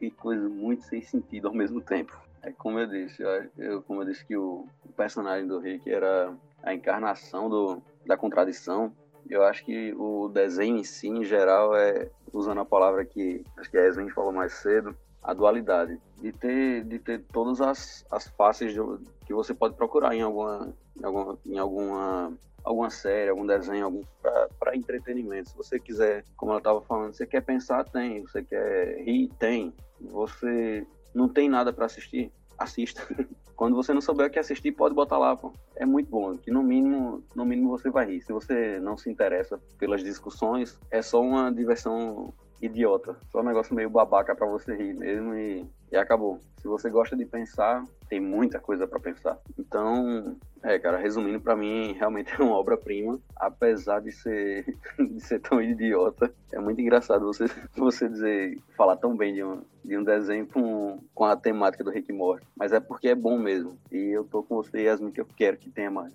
Speaker 2: e coisas muito sem sentido ao mesmo tempo. É como eu disse, eu, como eu disse que o, o, personagem do Rick era a encarnação do, da contradição. Eu acho que o desenho em si, em geral, é usando a palavra que acho que a Esmin falou mais cedo, a dualidade de ter de ter todas as, as faces de, que você pode procurar em alguma em alguma, em alguma alguma série, algum desenho, algum para entretenimento. Se você quiser, como ela estava falando, você quer pensar, tem. Você quer rir, tem. Você não tem nada para assistir, assista. Quando você não souber o que assistir, pode botar lá, pô. É muito bom, que no mínimo, no mínimo você vai rir. Se você não se interessa pelas discussões, é só uma diversão idiota. Só um negócio meio babaca para você rir mesmo e, e acabou. Se você gosta de pensar, tem muita coisa para pensar. Então, é, cara, resumindo, para mim realmente é uma obra-prima, apesar de ser de ser tão idiota. É muito engraçado você você dizer, falar tão bem de um, de um desenho com, com a temática do Rick Morty, mas é porque é bom mesmo. E eu tô com você, Yasmin, que eu quero que tenha mais.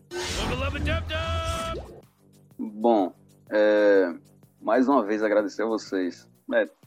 Speaker 2: Bom, é, mais uma vez agradecer a vocês.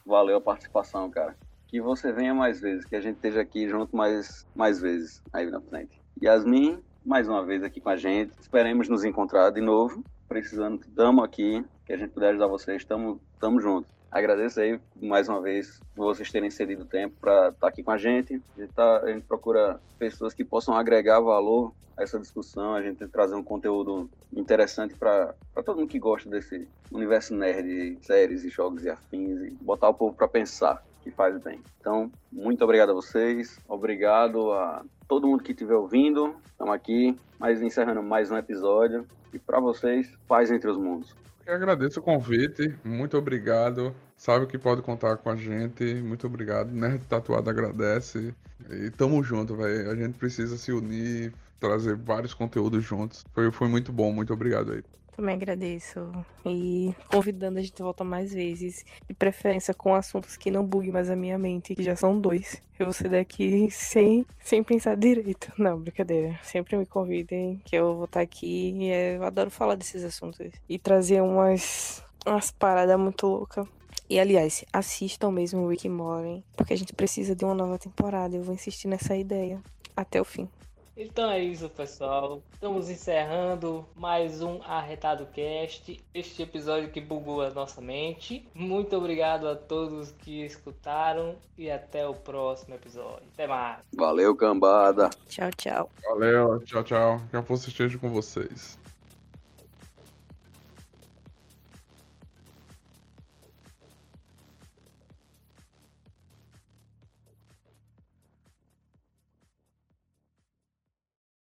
Speaker 2: Valeu a participação, cara. Que você venha mais vezes, que a gente esteja aqui junto mais, mais vezes aí na frente. Yasmin, mais uma vez aqui com a gente. Esperemos nos encontrar de novo. Precisando, estamos aqui. Que a gente puder ajudar vocês, estamos juntos. Agradeço aí mais uma vez por vocês terem cedido tempo para estar tá aqui com a gente. A gente, tá, a gente procura pessoas que possam agregar valor a essa discussão, a gente trazer um conteúdo interessante para todo mundo que gosta desse universo nerd, séries e jogos e afins, e botar o povo para pensar, que faz bem. Então, muito obrigado a vocês, obrigado a todo mundo que estiver ouvindo. Estamos aqui, mas encerrando mais um episódio. E para vocês, paz entre os mundos.
Speaker 3: Eu agradeço o convite, muito obrigado. Sabe que pode contar com a gente, muito obrigado. Nerd Tatuado agradece. E tamo junto, velho. A gente precisa se unir, trazer vários conteúdos juntos. Foi, foi muito bom, muito obrigado aí.
Speaker 4: Também agradeço. E convidando a gente a voltar mais vezes. De preferência com assuntos que não buguem mais a minha mente, que já são dois. Eu vou ser daqui sem, sem pensar direito. Não, brincadeira. Sempre me convidem, que eu vou estar aqui. E eu adoro falar desses assuntos. E trazer umas, umas paradas muito loucas. E aliás, assistam mesmo o Rick Morty, porque a gente precisa de uma nova temporada. Eu vou insistir nessa ideia até o fim.
Speaker 1: Então é isso, pessoal. Estamos encerrando mais um Arretado Cast. Este episódio que bugou a nossa mente. Muito obrigado a todos que escutaram e até o próximo episódio. Até mais.
Speaker 2: Valeu, cambada.
Speaker 4: Tchau, tchau.
Speaker 3: Valeu, tchau, tchau. Que a força esteja com vocês.